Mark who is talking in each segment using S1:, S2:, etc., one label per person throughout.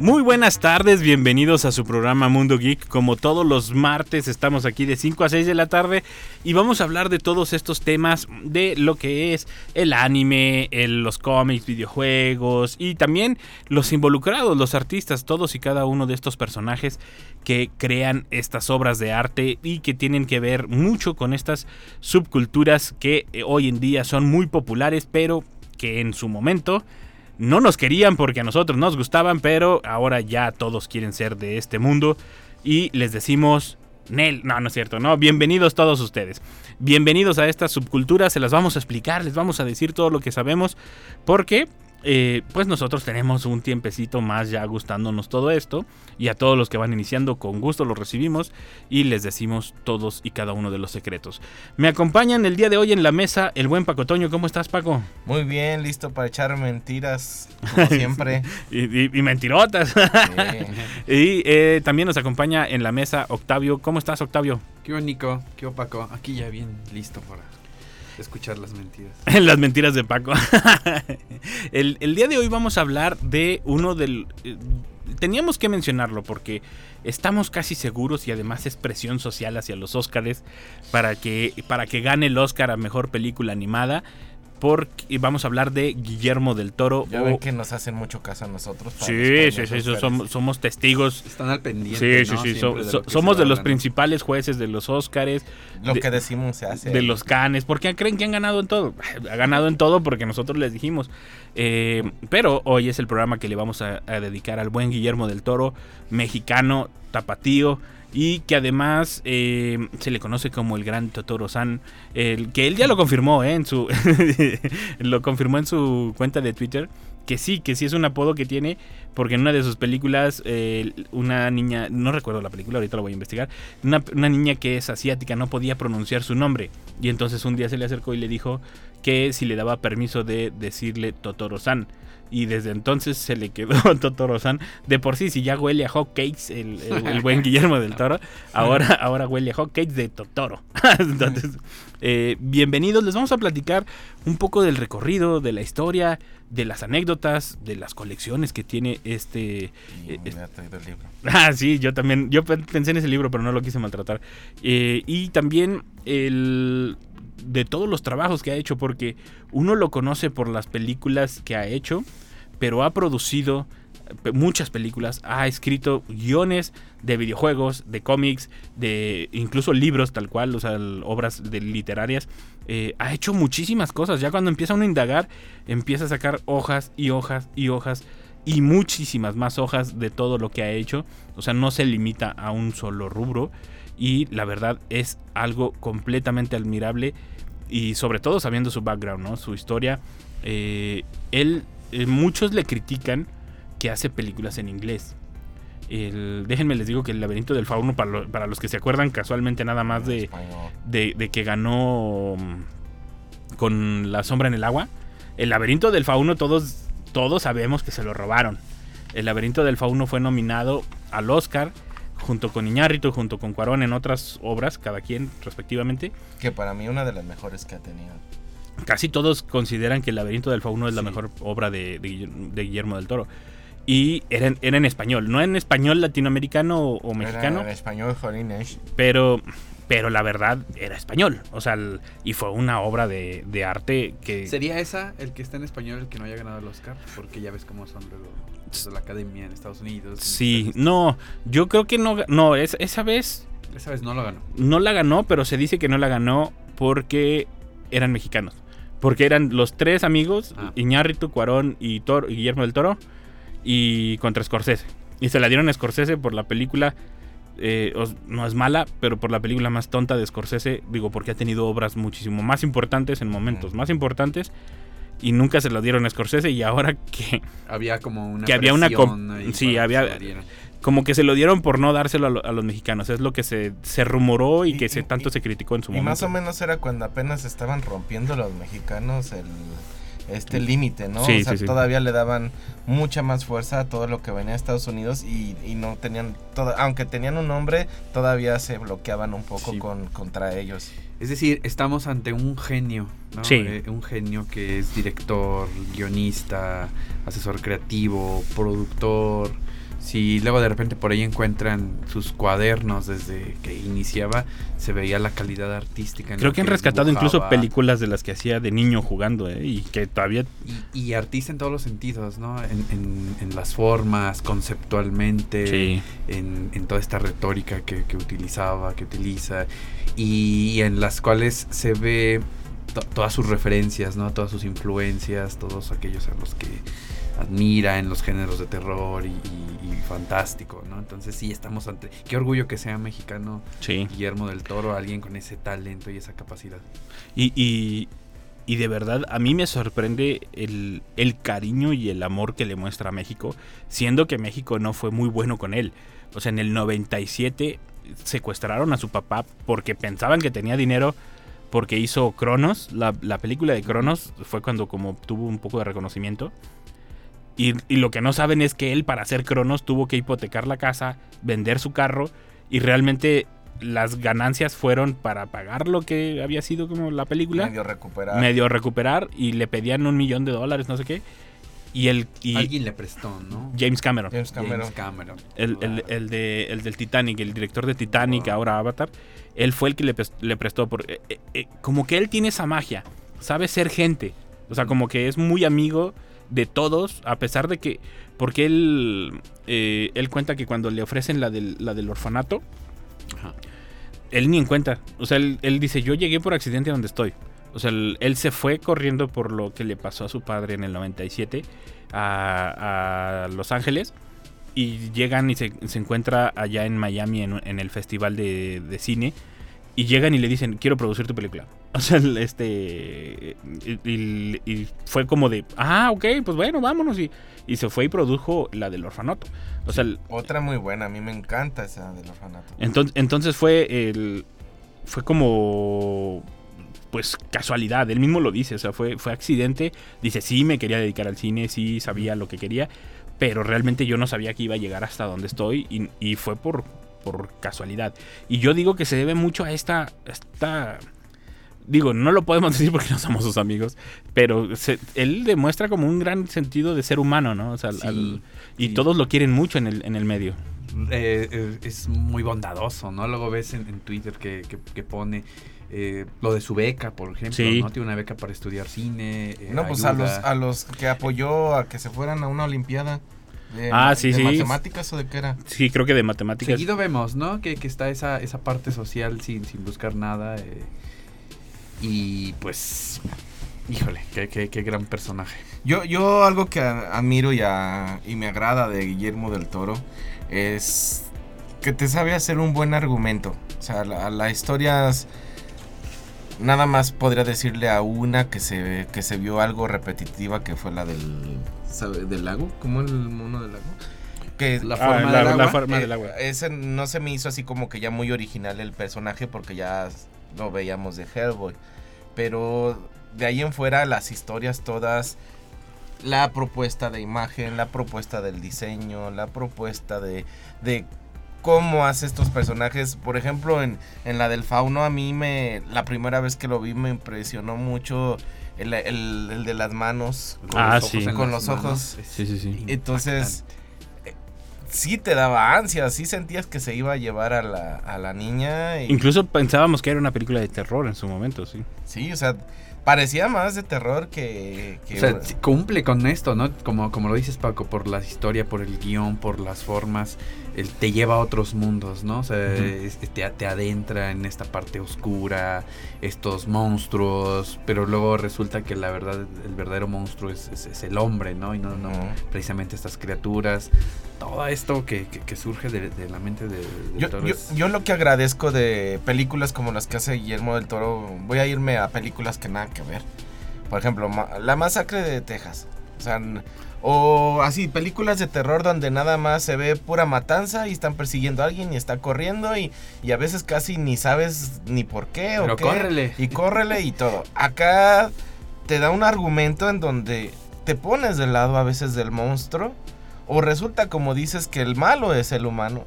S1: Muy buenas tardes, bienvenidos a su programa Mundo Geek. Como todos los martes estamos aquí de 5 a 6 de la tarde y vamos a hablar de todos estos temas de lo que es el anime, los cómics, videojuegos y también los involucrados, los artistas, todos y cada uno de estos personajes que crean estas obras de arte y que tienen que ver mucho con estas subculturas que eh, hoy en día son muy populares, pero que en su momento no nos querían porque a nosotros nos gustaban, pero ahora ya todos quieren ser de este mundo y les decimos, Nel, no, no es cierto, no, bienvenidos todos ustedes. Bienvenidos a esta subcultura, se las vamos a explicar, les vamos a decir todo lo que sabemos, porque eh, pues nosotros tenemos un tiempecito más ya gustándonos todo esto y a todos los que van iniciando con gusto los recibimos y les decimos todos y cada uno de los secretos. Me acompañan el día de hoy en la mesa el buen Paco Toño, ¿cómo estás Paco?
S2: Muy bien, listo para echar mentiras, como siempre.
S1: Y, y- y mentirotas. Y eh, también nos acompaña en la mesa Octavio. ¿Cómo estás, Octavio?
S3: ¿Qué Nico? ¿Qué Paco? Aquí ya bien listo para escuchar las mentiras.
S1: En las mentiras de Paco. el, el día de hoy vamos a hablar de uno del... eh, Teníamos que mencionarlo porque estamos casi seguros y además es presión social hacia los Óscares para que, para que gane el Óscar a Mejor Película Animada. Porque vamos a hablar de Guillermo del Toro.
S2: Ya
S1: o-
S2: ven que nos hacen mucho caso a nosotros.
S1: Sí, sí, sí, somos, somos testigos
S3: Están al pendiente.
S1: Sí, sí,
S3: ¿no?
S1: sí. so-
S3: de
S1: so- somos de los principales jueces de los Óscares,
S2: Lo
S1: de-
S2: que decimos se hace.
S1: de los Canes. ¿Por qué creen que han ganado en todo? Ha ganado en todo porque nosotros les dijimos. Eh, pero hoy es el programa que le vamos a, a dedicar al buen Guillermo del Toro, mexicano, tapatío. Y que además eh, se le conoce como el gran Totoro San. El, que él ya lo confirmó, ¿eh? En su, lo confirmó en su cuenta de Twitter. Que sí, que sí es un apodo que tiene. Porque en una de sus películas, eh, una niña, no recuerdo la película, ahorita lo voy a investigar. Una, una niña que es asiática no podía pronunciar su nombre. Y entonces un día se le acercó y le dijo que si le daba permiso de decirle Totoro-san. Y desde entonces se le quedó Totoro-san. De por sí, si ya huele a hot cakes el, el- el buen Guillermo del Toro, ahora, ahora huele a hot cakes de Totoro. entonces, eh, bienvenidos. Les vamos a platicar un poco del recorrido, de la historia, de las anécdotas, de las colecciones que tiene este...
S2: Y
S1: eh,
S2: me ha traído el libro.
S1: Ah, sí, yo también. Yo pe- pensé en ese libro, pero no lo quise maltratar. Eh, y también el de todos los trabajos que ha hecho, porque uno lo conoce por las películas que ha hecho, pero ha producido muchas películas, ha escrito guiones de videojuegos, de cómics, de incluso libros tal cual, o sea, obras de literarias. Eh, ha hecho muchísimas cosas. Ya cuando empieza uno a indagar, empieza a sacar hojas y hojas y hojas y muchísimas más hojas de todo lo que ha hecho. O sea, no se limita a un solo rubro. Y la verdad es algo completamente admirable. Y sobre todo sabiendo su background, ¿no? Su historia. Eh, él, eh, muchos le critican que hace películas en inglés. El- déjenme les digo que el laberinto del fauno, para, para los que se acuerdan casualmente nada más de, de, de que ganó mm, con la sombra en el agua. El laberinto del fauno todos, todos sabemos que se lo robaron. El laberinto del fauno fue nominado al Oscar junto con Iñárritu, junto con Cuarón en otras obras, cada quien respectivamente.
S2: Que para mí una de las mejores que ha tenido.
S1: Casi todos consideran que el laberinto del fauno es la mejor obra de, de Guillermo- de Guillermo del Toro. Y era en, era en español, no en español latinoamericano o, mexicano.
S2: Era en español, Jolín Esch.
S1: pero pero la verdad era español. O sea, el- y fue una obra de, de arte que...
S3: ¿Sería esa el que está en español el que no haya ganado el Oscar? Porque ya ves cómo son luego la academia en Estados Unidos.
S1: Sí,
S3: Estados-
S1: no, yo creo que no, no es, esa vez
S3: Esa vez no lo ganó.
S1: no la ganó, pero se dice que no la ganó porque eran mexicanos. Porque eran los tres amigos,
S3: Ah.
S1: Iñárritu, Cuarón y, Toro- y Guillermo del Toro, y contra Scorsese. Y se la dieron a Scorsese por la película, eh, no es mala, pero por la película más tonta de Scorsese, digo, porque ha tenido obras muchísimo más importantes en momentos
S2: Mm.
S1: más importantes y nunca se lo dieron a Scorsese y ahora que
S3: Había como una.
S1: Que había una sí, había- como que se lo dieron por no dárselo a, lo- a los mexicanos, es lo que se, se rumoró y,
S2: Y-
S1: que se
S2: y-
S1: tanto
S2: y-
S1: se criticó en su
S2: Y
S1: momento.
S2: más o menos era cuando apenas estaban rompiendo los mexicanos el este límite, ¿no?
S1: Sí,
S2: o sea,
S1: sí, sí.
S2: todavía le daban mucha más fuerza a todo lo que venía de Estados Unidos y, y no tenían, todo, aunque tenían un nombre, todavía se bloqueaban un poco
S3: Sí.
S2: con, contra ellos.
S3: Es decir, estamos ante un genio, ¿no?
S1: Sí.
S3: Eh, un genio que es director, guionista, asesor creativo, productor. Si luego de repente por ahí encuentran sus cuadernos desde que iniciaba, se veía la calidad artística. en
S1: Creo que han rescatado incluso películas de las que hacía de niño jugando, ¿eh? Y que todavía...
S3: Y, y artista en todos los sentidos, ¿no? En, en- en las formas, conceptualmente,
S1: Sí.
S3: en, en toda esta retórica que, que utilizaba, que utiliza, y en las cuales se ve to- todas sus referencias, ¿no? Todas sus influencias, todos aquellos a los que admira en los géneros de terror y fantástico, ¿no? Entonces sí, estamos ante... Qué orgullo que sea mexicano
S1: Sí.
S3: Guillermo del Toro, alguien con ese talento y esa capacidad.
S1: Y, y, y de verdad, a mí me sorprende el, el cariño y el amor que le muestra a México, siendo que México no fue muy bueno con él. O sea, en el 97 secuestraron a su papá porque pensaban que tenía dinero porque hizo Cronos, la, la película de Cronos fue cuando como tuvo un poco de reconocimiento. Y, y lo que no saben es que él para hacer Cronos tuvo que hipotecar la casa, vender su carro y realmente las ganancias fueron para pagar lo que había sido como la película,
S2: Medio recuperar.
S1: medio recuperar y le pedían un millón de dólares, no sé qué. Y el y
S3: Alguien le prestó, ¿no?
S1: James Cameron,
S2: James Cameron.
S3: James Cameron.
S1: el, el- el de, el del Titanic, el director de Titanic, ahora Avatar, él fue el que le prestó. Por, eh, eh, eh, como que él tiene esa magia, sabe ser gente. O sea, como que es muy amigo de todos, a pesar de que. Porque él, eh, él cuenta que cuando le ofrecen la del, la del orfanato,
S3: Ajá.
S1: él ni en cuenta. O sea, él, él dice: Yo llegué por accidente a donde estoy. O sea, él, él se fue corriendo por lo que le pasó a su padre en el 97 a, a Los Ángeles. Y llegan y se, se encuentra allá en Miami en, en el festival de, de cine. Y llegan y le dicen, quiero producir tu película. O sea, este... Y, y- y fue como de, ah, ok, pues bueno, vámonos. Y, y se fue y produjo la del orfanato. O sea,
S2: Otra muy buena, a mí me encanta esa del orfanato.
S1: entonces, entonces fue el. Fue como. Pues casualidad, él mismo lo dice, o sea, fue, fue accidente. Dice, sí, me quería dedicar al cine, sí, sabía lo que quería, pero realmente yo no sabía que iba a llegar hasta donde estoy y, y fue por, por casualidad. Y yo digo que se debe mucho a esta. esta digo, no lo podemos decir porque no somos sus amigos, pero se- él demuestra como un gran sentido de ser humano, ¿no? O sea,
S3: Sí,
S1: al- y
S3: sí.
S1: todos lo quieren mucho en el, en el medio.
S3: Eh, eh, es muy bondadoso, ¿no? Luego ves en, en Twitter que, que- que pone eh, lo de su beca, por ejemplo,
S1: Sí.
S3: ¿no? Tiene una beca para estudiar cine. eh,
S2: No, pues a los, a los que apoyó a que se fueran a una olimpiada. De,
S1: Ah, sí,
S2: de
S1: sí.
S2: matemáticas o de qué era?
S1: Sí, creo que de matemáticas.
S3: Seguido vemos, ¿no? Que, que está esa, esa parte social sin, sin buscar nada. eh, y pues, híjole, qué, qué- qué gran personaje.
S2: Yo, yo algo que a- admiro y, a- y me agrada de Guillermo del Toro es que te sabe hacer un buen argumento. O sea, la, la historia es- nada más podría decirle a una que se, que se vio algo repetitiva que fue la del, ¿sabe? del lago. ¿Cómo el mono del lago? Que
S3: La
S1: Ah,
S3: forma
S1: la-
S3: del
S1: la
S3: agua.
S1: forma
S2: eh,
S1: del agua.
S2: Ese no se me hizo así como que ya muy original el personaje porque ya lo veíamos de Hellboy. Pero de ahí en fuera las historias todas, la propuesta de imagen, la propuesta del diseño, la propuesta de, de cómo hace estos personajes. Por ejemplo, en, en la del fauno a mí me, la primera vez que lo vi me impresionó mucho el, el- el de las manos.
S3: Con
S1: Ah,
S3: los ojos
S1: sí.
S2: Con los ojos.
S1: Sí, sí, sí.
S2: Entonces, sí te daba ansia, sí sentías que se iba a llevar a la, a la niña. Y,
S1: Incluso pensábamos que era una película de terror en su momento, sí.
S2: Sí, o sea, parecía más de terror que... que-
S3: O sea, cumple con esto, ¿no? Como, como lo dices, Paco, por la historia, por el guion, por las formas, te lleva a otros mundos, ¿no? O sea, es- te, te adentra en esta parte oscura, estos monstruos, pero luego resulta que la verdad, el verdadero monstruo es, es- es el hombre, ¿no? Y no, no precisamente estas criaturas. Todo esto que, que- que surge de, de la mente de, de
S2: Yo,
S3: Toro
S2: yo- lo que agradezco de películas como las que hace Guillermo del Toro, voy a irme a películas que nada que ver. Por ejemplo, La Masacre de Texas. O sea, o así, películas de terror donde nada más se ve pura matanza y están persiguiendo a alguien y está corriendo y, y a veces casi ni sabes ni por qué o
S3: Pero
S2: qué.
S3: córrele.
S2: Y córrele y todo. Acá te da un argumento en donde te pones del lado a veces del monstruo. O resulta como dices que el malo es el humano,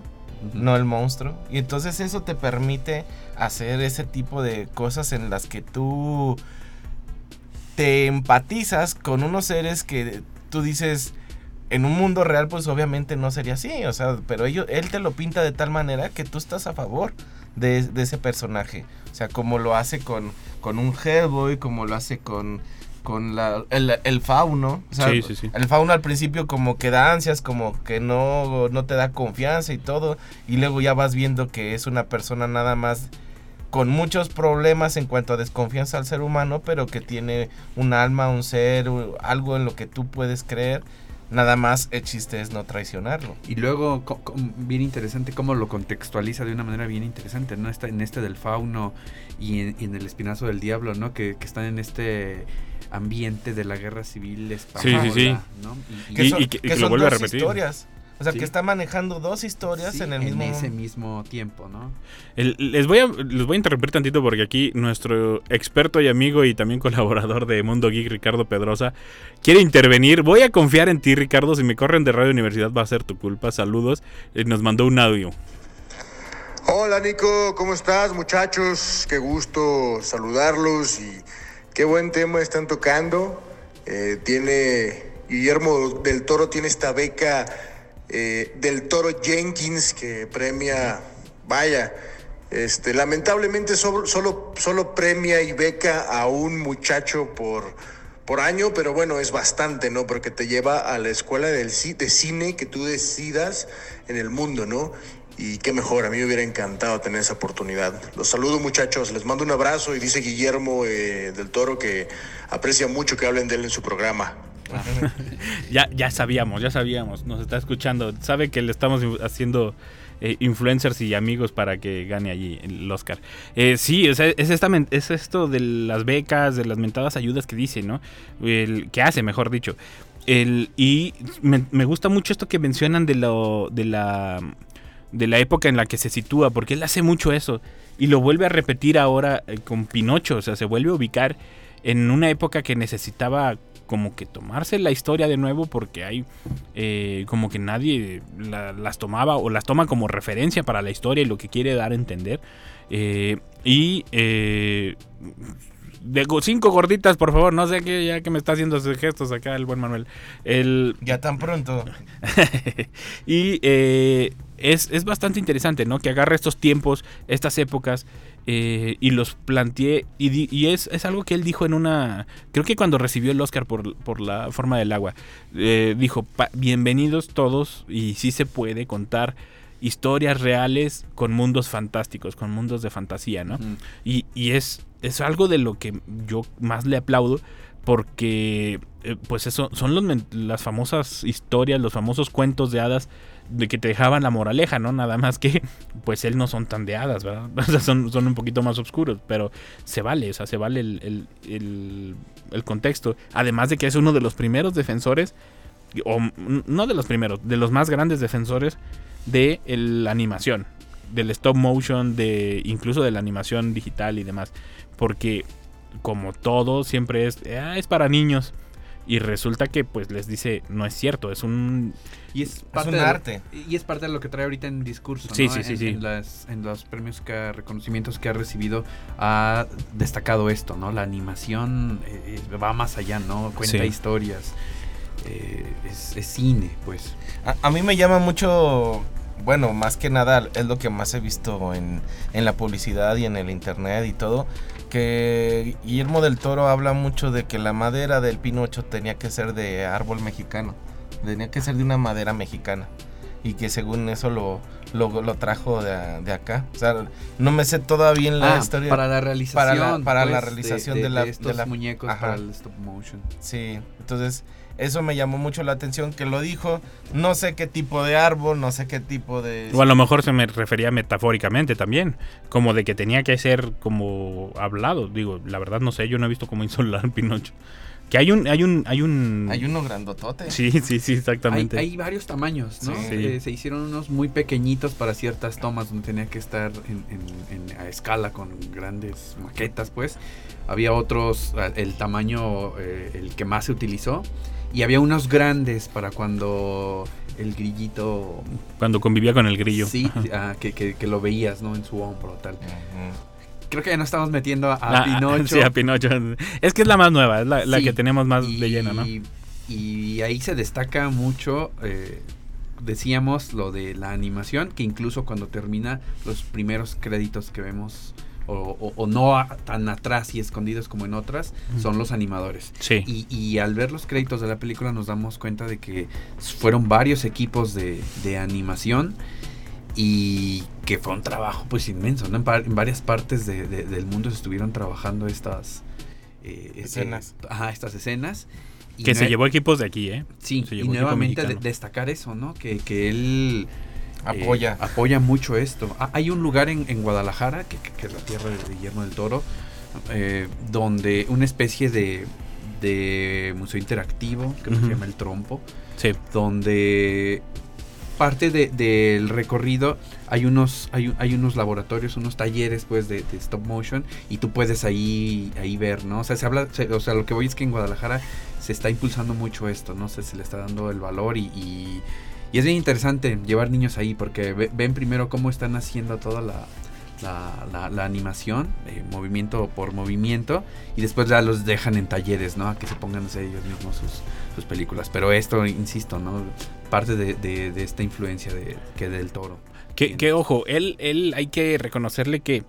S2: no el monstruo. Y entonces eso te permite hacer ese tipo de cosas en las que tú te empatizas con unos seres que tú dices en un mundo real pues obviamente no sería así, o sea, pero ellos, él te lo pinta de tal manera que tú estás a favor de, de ese personaje, o sea, como lo hace con, con un Hellboy, como lo hace con, con la, el, el fauno, o sea,
S1: Sí, sí, sí.
S2: el fauno al principio como que da ansias, como que no, no te da confianza y todo, y luego ya vas viendo que es una persona nada más con muchos problemas en cuanto a desconfianza al ser humano, pero que tiene un alma, un ser, algo en lo que tú puedes creer. Nada más el chiste es no traicionarlo.
S3: Y luego, co- co- bien interesante cómo lo contextualiza de una manera bien interesante, ¿no? Está en este del fauno y en, y en el espinazo del diablo, ¿no? Que, que están en este ambiente de la guerra civil española,
S1: Sí, sí, sí.
S3: ¿no? Y- y-
S2: Que
S1: Y-
S2: son,
S1: y que- y
S2: que
S1: que lo
S2: son
S1: vuelve a
S2: dos
S1: repetir.
S2: historias. O sea,
S3: Sí.
S2: que está manejando dos historias
S3: sí,
S2: en el mismo
S3: ese mismo tiempo, ¿no?
S1: El- les, voy a, les voy a interrumpir tantito porque aquí nuestro experto y amigo y también colaborador de Mundo Geek, Ricardo Pedrosa, quiere intervenir. Voy a confiar en ti, Ricardo. Si me corren de Radio Universidad va a ser tu culpa. Saludos. Eh, nos mandó un audio.
S4: Hola Nico, ¿cómo estás muchachos? Qué gusto saludarlos y qué buen tema están tocando. Eh, tiene Guillermo del Toro tiene esta beca eh, del Toro Jenkins que premia, vaya, este, lamentablemente solo, solo, solo premia y beca a un muchacho por, por año, pero bueno, es bastante, ¿no? Porque te lleva a la escuela del, de cine que tú decidas en el mundo, ¿no? Y qué mejor, a mí me hubiera encantado tener esa oportunidad. Los saludo muchachos, les mando un abrazo y dice Guillermo eh, del Toro que aprecia mucho que hablen de él en su programa.
S1: Ya, ya sabíamos, ya sabíamos. Nos está escuchando. Sabe que le estamos haciendo eh, influencers y amigos para que gane allí el Oscar. Eh, sí, o sea, es, esto de las becas, de las mentadas ayudas que dice, ¿no? El, que hace, mejor dicho. El, y me, me gusta mucho esto que mencionan de, lo, de la de la época en la que se sitúa, porque él hace mucho eso y lo vuelve a repetir ahora eh, con Pinocho, o sea, se vuelve a ubicar en una época que necesitaba como que tomarse la historia de nuevo porque hay eh, como que nadie la- las tomaba o las toma como referencia para la historia y lo que quiere dar a entender. Eh, y eh, de cinco gorditas, por favor, no sé qué, ya que me está haciendo esos gestos acá el buen Manuel. El,
S2: Ya tan pronto.
S1: y es, es bastante interesante, ¿no? Que agarre estos tiempos, estas épocas, eh, y los plantee. Y, di- y es, es algo que él dijo en una. Creo que cuando recibió el Oscar por, por la forma del agua, eh, dijo: "Pa- Bienvenidos todos, y sí se puede contar historias reales con mundos fantásticos, con mundos de fantasía, ¿no? Y, y es, es algo de lo que yo más le aplaudo porque eh, pues eso son los las famosas historias, los famosos cuentos de hadas de que te dejaban la moraleja, ¿no? Nada más que pues él no son tan de hadas, ¿verdad? O sea, son, son un poquito más oscuros, pero se vale, o sea, se vale el, el- el- contexto. Además de que es uno de los primeros defensores, o no de los primeros, de los más grandes defensores de la animación, del stop motion, de incluso de la animación digital y demás. Porque como todo siempre es, "Ah, es para niños. Y resulta que pues les dice, no es cierto, es un...
S3: Y es parte
S2: un
S3: de
S2: arte.
S3: y es parte de lo que trae ahorita en discurso.
S1: Sí,
S3: ¿no?
S1: sí, sí,
S3: en,
S1: sí.
S3: En, las- en los premios que ha- reconocimientos que ha recibido ha destacado esto, ¿no? La animación eh, eh, va más allá, ¿no? Cuenta
S1: Sí.
S3: historias. eh, es, es cine, pues.
S2: A, a mí me llama mucho, bueno, más que nada es lo que más he visto en, en la publicidad y en el internet y todo, que Guillermo del Toro habla mucho de que la madera del Pinocho tenía que ser de árbol mexicano, tenía que ser de una madera mexicana y que según eso lo, lo, lo trajo de, de acá. O sea, no me sé todavía en la
S3: Ah,
S2: historia.
S3: para la realización.
S2: para la- para la
S3: pues,
S2: realización de la- de
S3: estos
S2: la-
S3: muñecos
S2: Ajá.
S3: para el stop motion.
S2: Sí, entonces eso me llamó mucho la atención que lo dijo. No sé qué tipo de árbol, no sé qué tipo de...
S1: O a lo mejor se me refería metafóricamente también, como de que tenía que ser como hablado. Digo, la verdad no sé, yo no he visto cómo insolar Pinocho. Que hay un, hay un, hay un.
S2: Hay uno grandotote.
S1: Sí, sí, sí, exactamente.
S3: hay varios tamaños, ¿no?
S2: Sí.
S3: Eh, se hicieron unos muy pequeñitos para ciertas tomas donde tenía que estar en, en- en- a escala con grandes maquetas, pues. Había otros, el tamaño, eh, el que más se utilizó. Y había unos grandes para cuando el grillito...
S1: Cuando convivía con el grillo.
S3: Sí, ah, que, que- que lo veías, ¿no? En su hombro, tal. Creo que ya nos estamos metiendo a,
S1: Ah,
S3: Pinocho.
S1: Sí, a Pinocho. Es que es la más nueva, es la, la
S3: Sí,
S1: que tenemos más
S3: y,
S1: de lleno, ¿no?
S3: Y ahí se destaca mucho, eh, decíamos, lo de la animación, que incluso cuando termina los primeros créditos que vemos, o, o- o no a- tan atrás y escondidos como en otras, son los animadores.
S1: Sí.
S3: Y, y al ver los créditos de la película nos damos cuenta de que fueron varios equipos de, de animación y que fue un trabajo pues inmenso, ¿no? En, par- en varias partes de- de- del mundo se estuvieron trabajando estas eh,
S2: Escenas.
S3: eh, ajá, estas escenas. Y
S1: que se llevó equipos de aquí, ¿eh?
S3: Sí,
S1: se
S3: y
S1: llevó equipo
S3: nuevamente de- destacar eso, ¿no? Que, que él eh,
S2: Apoya.
S3: apoya mucho esto. Ah, hay un lugar en, en Guadalajara, que, es la tierra de Guillermo del Toro, eh, donde una especie de, de museo interactivo, que se llama El Trompo,
S1: Sí.
S3: donde parte de- del recorrido hay unos hay, hay unos laboratorios unos talleres pues de, de stop motion y tú puedes ahí ahí ver no o sea se habla se- o sea lo que voy es que en Guadalajara se está impulsando mucho esto no se, se le está dando el valor y, y, y es bien interesante llevar niños ahí porque ve- ven primero cómo están haciendo toda la la, la- la animación, eh, movimiento por movimiento, y después ya los dejan en talleres, ¿no? A que se pongan a ellos mismos sus, sus películas. Pero esto, insisto, ¿no? Parte de, de- de esta influencia de, que del toro.
S1: Que, que, ojo, él, él hay que reconocerle que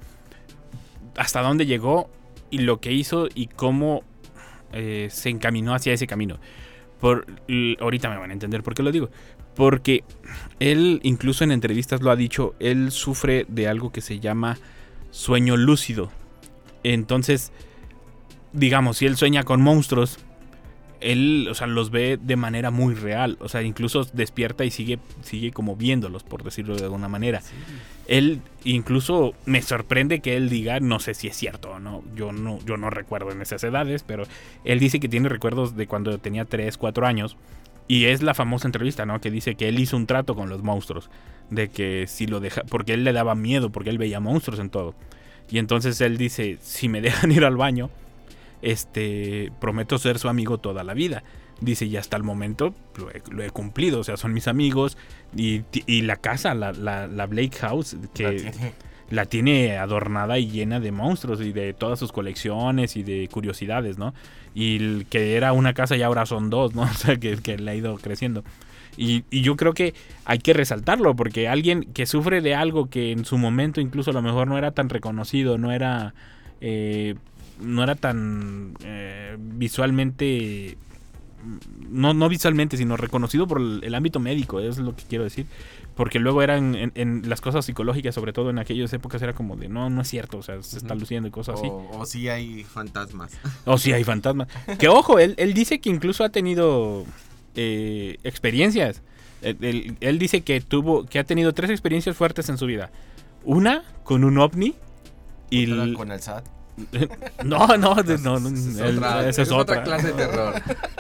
S1: hasta dónde llegó y lo que hizo y cómo eh, se encaminó hacia ese camino. Por, ahorita me van a entender por qué lo digo. Porque él, incluso en entrevistas lo ha dicho, él sufre de algo que se llama sueño lúcido. Entonces, digamos, si él sueña con monstruos, él, o sea, los ve de manera muy real. O sea, incluso despierta y sigue, sigue como viéndolos, por decirlo de alguna manera. Él incluso me sorprende que él diga, no sé si es cierto o no, yo no, yo no recuerdo en esas edades, pero él dice que tiene recuerdos de cuando tenía 3, 4 años. Y es la famosa entrevista, ¿no? Que dice que él hizo un trato con los monstruos. De que si lo deja. Porque él le daba miedo, porque él veía monstruos en todo. Y entonces él dice: Si me dejan ir al baño, este. Prometo ser su amigo toda la vida. Dice: Y hasta el momento lo he, lo he cumplido. O sea, son mis amigos. Y, y la casa, la, la, la Blake House, que
S2: La tiene.
S1: la tiene adornada y llena de monstruos y de todas sus colecciones y de curiosidades, ¿no? Y el que era una casa y ahora son dos, ¿no? O sea, que, que le ha ido creciendo. Y, y yo creo que hay que resaltarlo, porque alguien que sufre de algo que en su momento incluso a lo mejor no era tan reconocido, no era, eh, no era tan eh, visualmente, no, no visualmente, sino reconocido por el, el ámbito médico, es lo que quiero decir. Porque luego eran en, en las cosas psicológicas, sobre todo en aquellas épocas, era como de no, no es cierto, o sea, se está luciendo y cosas así.
S2: O, o sí hay fantasmas.
S1: O si hay fantasmas. Que ojo, él, él dice que incluso ha tenido eh, experiencias. Él, él- él dice que tuvo, que ha tenido tres experiencias fuertes en su vida. Una con un ovni. Y
S2: con el SAT.
S1: no, no, no, no,
S3: Es otra-
S1: esa es, otra.
S3: otra clase de terror.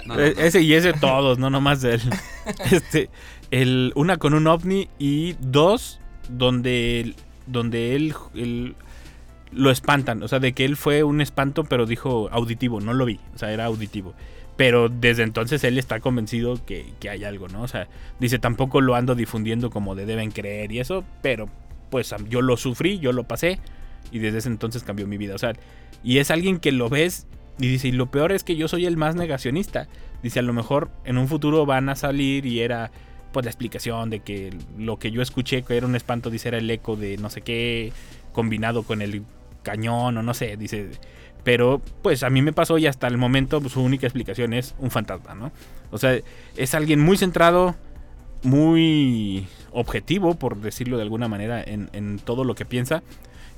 S3: No,
S1: E-. Ese y ese todos, no nomás de él. Este, el, una con un ovni y dos donde, él- donde él, él lo espantan. O sea, de que él fue un espanto, pero dijo auditivo, no lo vi. O sea, era auditivo. Pero desde entonces él está convencido que, que hay algo, ¿no? O sea, dice, tampoco lo ando difundiendo como de deben creer y eso, pero pues yo lo sufrí, yo lo pasé y desde ese entonces cambió mi vida. O sea, y es alguien que lo ves y dice, y lo peor es que yo soy el más negacionista. Dice, a lo mejor en un futuro van a salir y era pues la explicación de que lo que yo escuché que era un espanto, dice, era el eco de no sé qué combinado con el cañón o no sé, dice, pero pues a mí me pasó y hasta el momento pues, su única explicación es un fantasma, ¿no? O sea, es alguien muy centrado, muy objetivo, por decirlo de alguna manera, en, en todo lo que piensa.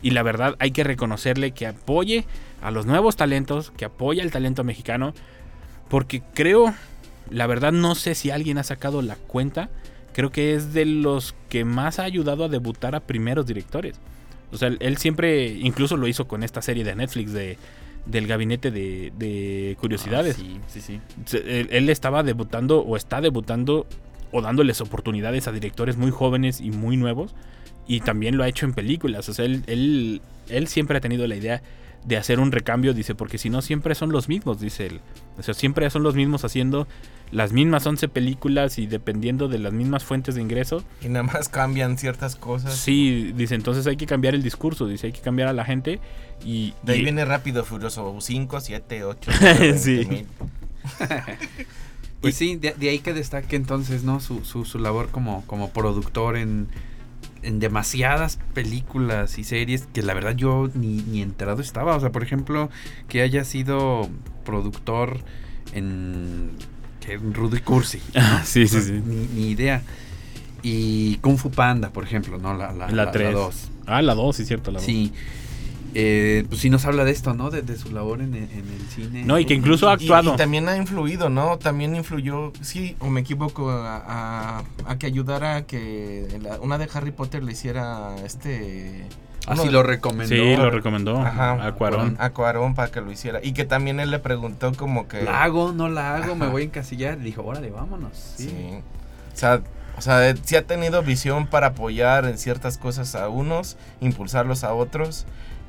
S1: Y la verdad hay que reconocerle que apoye a los nuevos talentos, que apoya al talento mexicano, porque creo, la verdad no sé si alguien ha sacado la cuenta, creo que es de los que más ha ayudado a debutar a primeros directores. O sea, él, siempre, incluso lo hizo con esta serie de Netflix de, del gabinete de, de curiosidades.
S3: Ah, sí, sí, sí.
S1: Él estaba debutando o está debutando o dándoles oportunidades a directores muy jóvenes y muy nuevos. Y también lo ha hecho en películas. O sea, él, él, él siempre ha tenido la idea de hacer un recambio, dice, porque si no siempre son los mismos, dice él. O sea, siempre son los mismos haciendo las mismas 11 películas y dependiendo de las mismas fuentes de ingreso.
S2: Y nada más cambian ciertas cosas.
S1: Sí, dice, entonces hay que cambiar el discurso, dice, hay que cambiar a la gente. Y,
S2: De ahí
S1: y-
S2: viene rápido, furioso. 5, 7, 8.
S1: Sí.
S3: Pues sí, de, de ahí que destaque entonces, ¿no? Su, su, su labor como, como productor en, en demasiadas películas y series que la verdad yo ni, ni enterado estaba. O sea, por ejemplo, que haya sido productor en, que en Rudy Cursi.
S1: Ah, sí, sí, sí.
S3: Ni, ni idea. Y Kung Fu Panda, por ejemplo, ¿no? La, la,
S1: La 3.
S3: dos.
S1: Ah, la 2, sí, cierto, la 2.
S3: Sí. Eh, pues sí nos habla de esto, ¿no? De, de su labor en, el- en el cine.
S1: No, y que incluso ha
S2: Y-
S1: actuado.
S2: Y, también ha influido, ¿no? También influyó, sí, o me equivoco, a, a- a que ayudara a que la- una de Harry Potter le hiciera este...
S3: Así
S2: uno-
S3: lo recomendó.
S1: Sí, lo recomendó
S2: Ajá,
S1: a Cuarón.
S2: A Cuarón para que lo hiciera. Y que también él le preguntó como que...
S3: La hago, no la hago, me voy a encasillar. Dijo, órale, vámonos.
S2: Sí.
S3: Sí.
S2: O sea, o sea, eh, sí ha tenido visión para apoyar en ciertas cosas a unos, impulsarlos a otros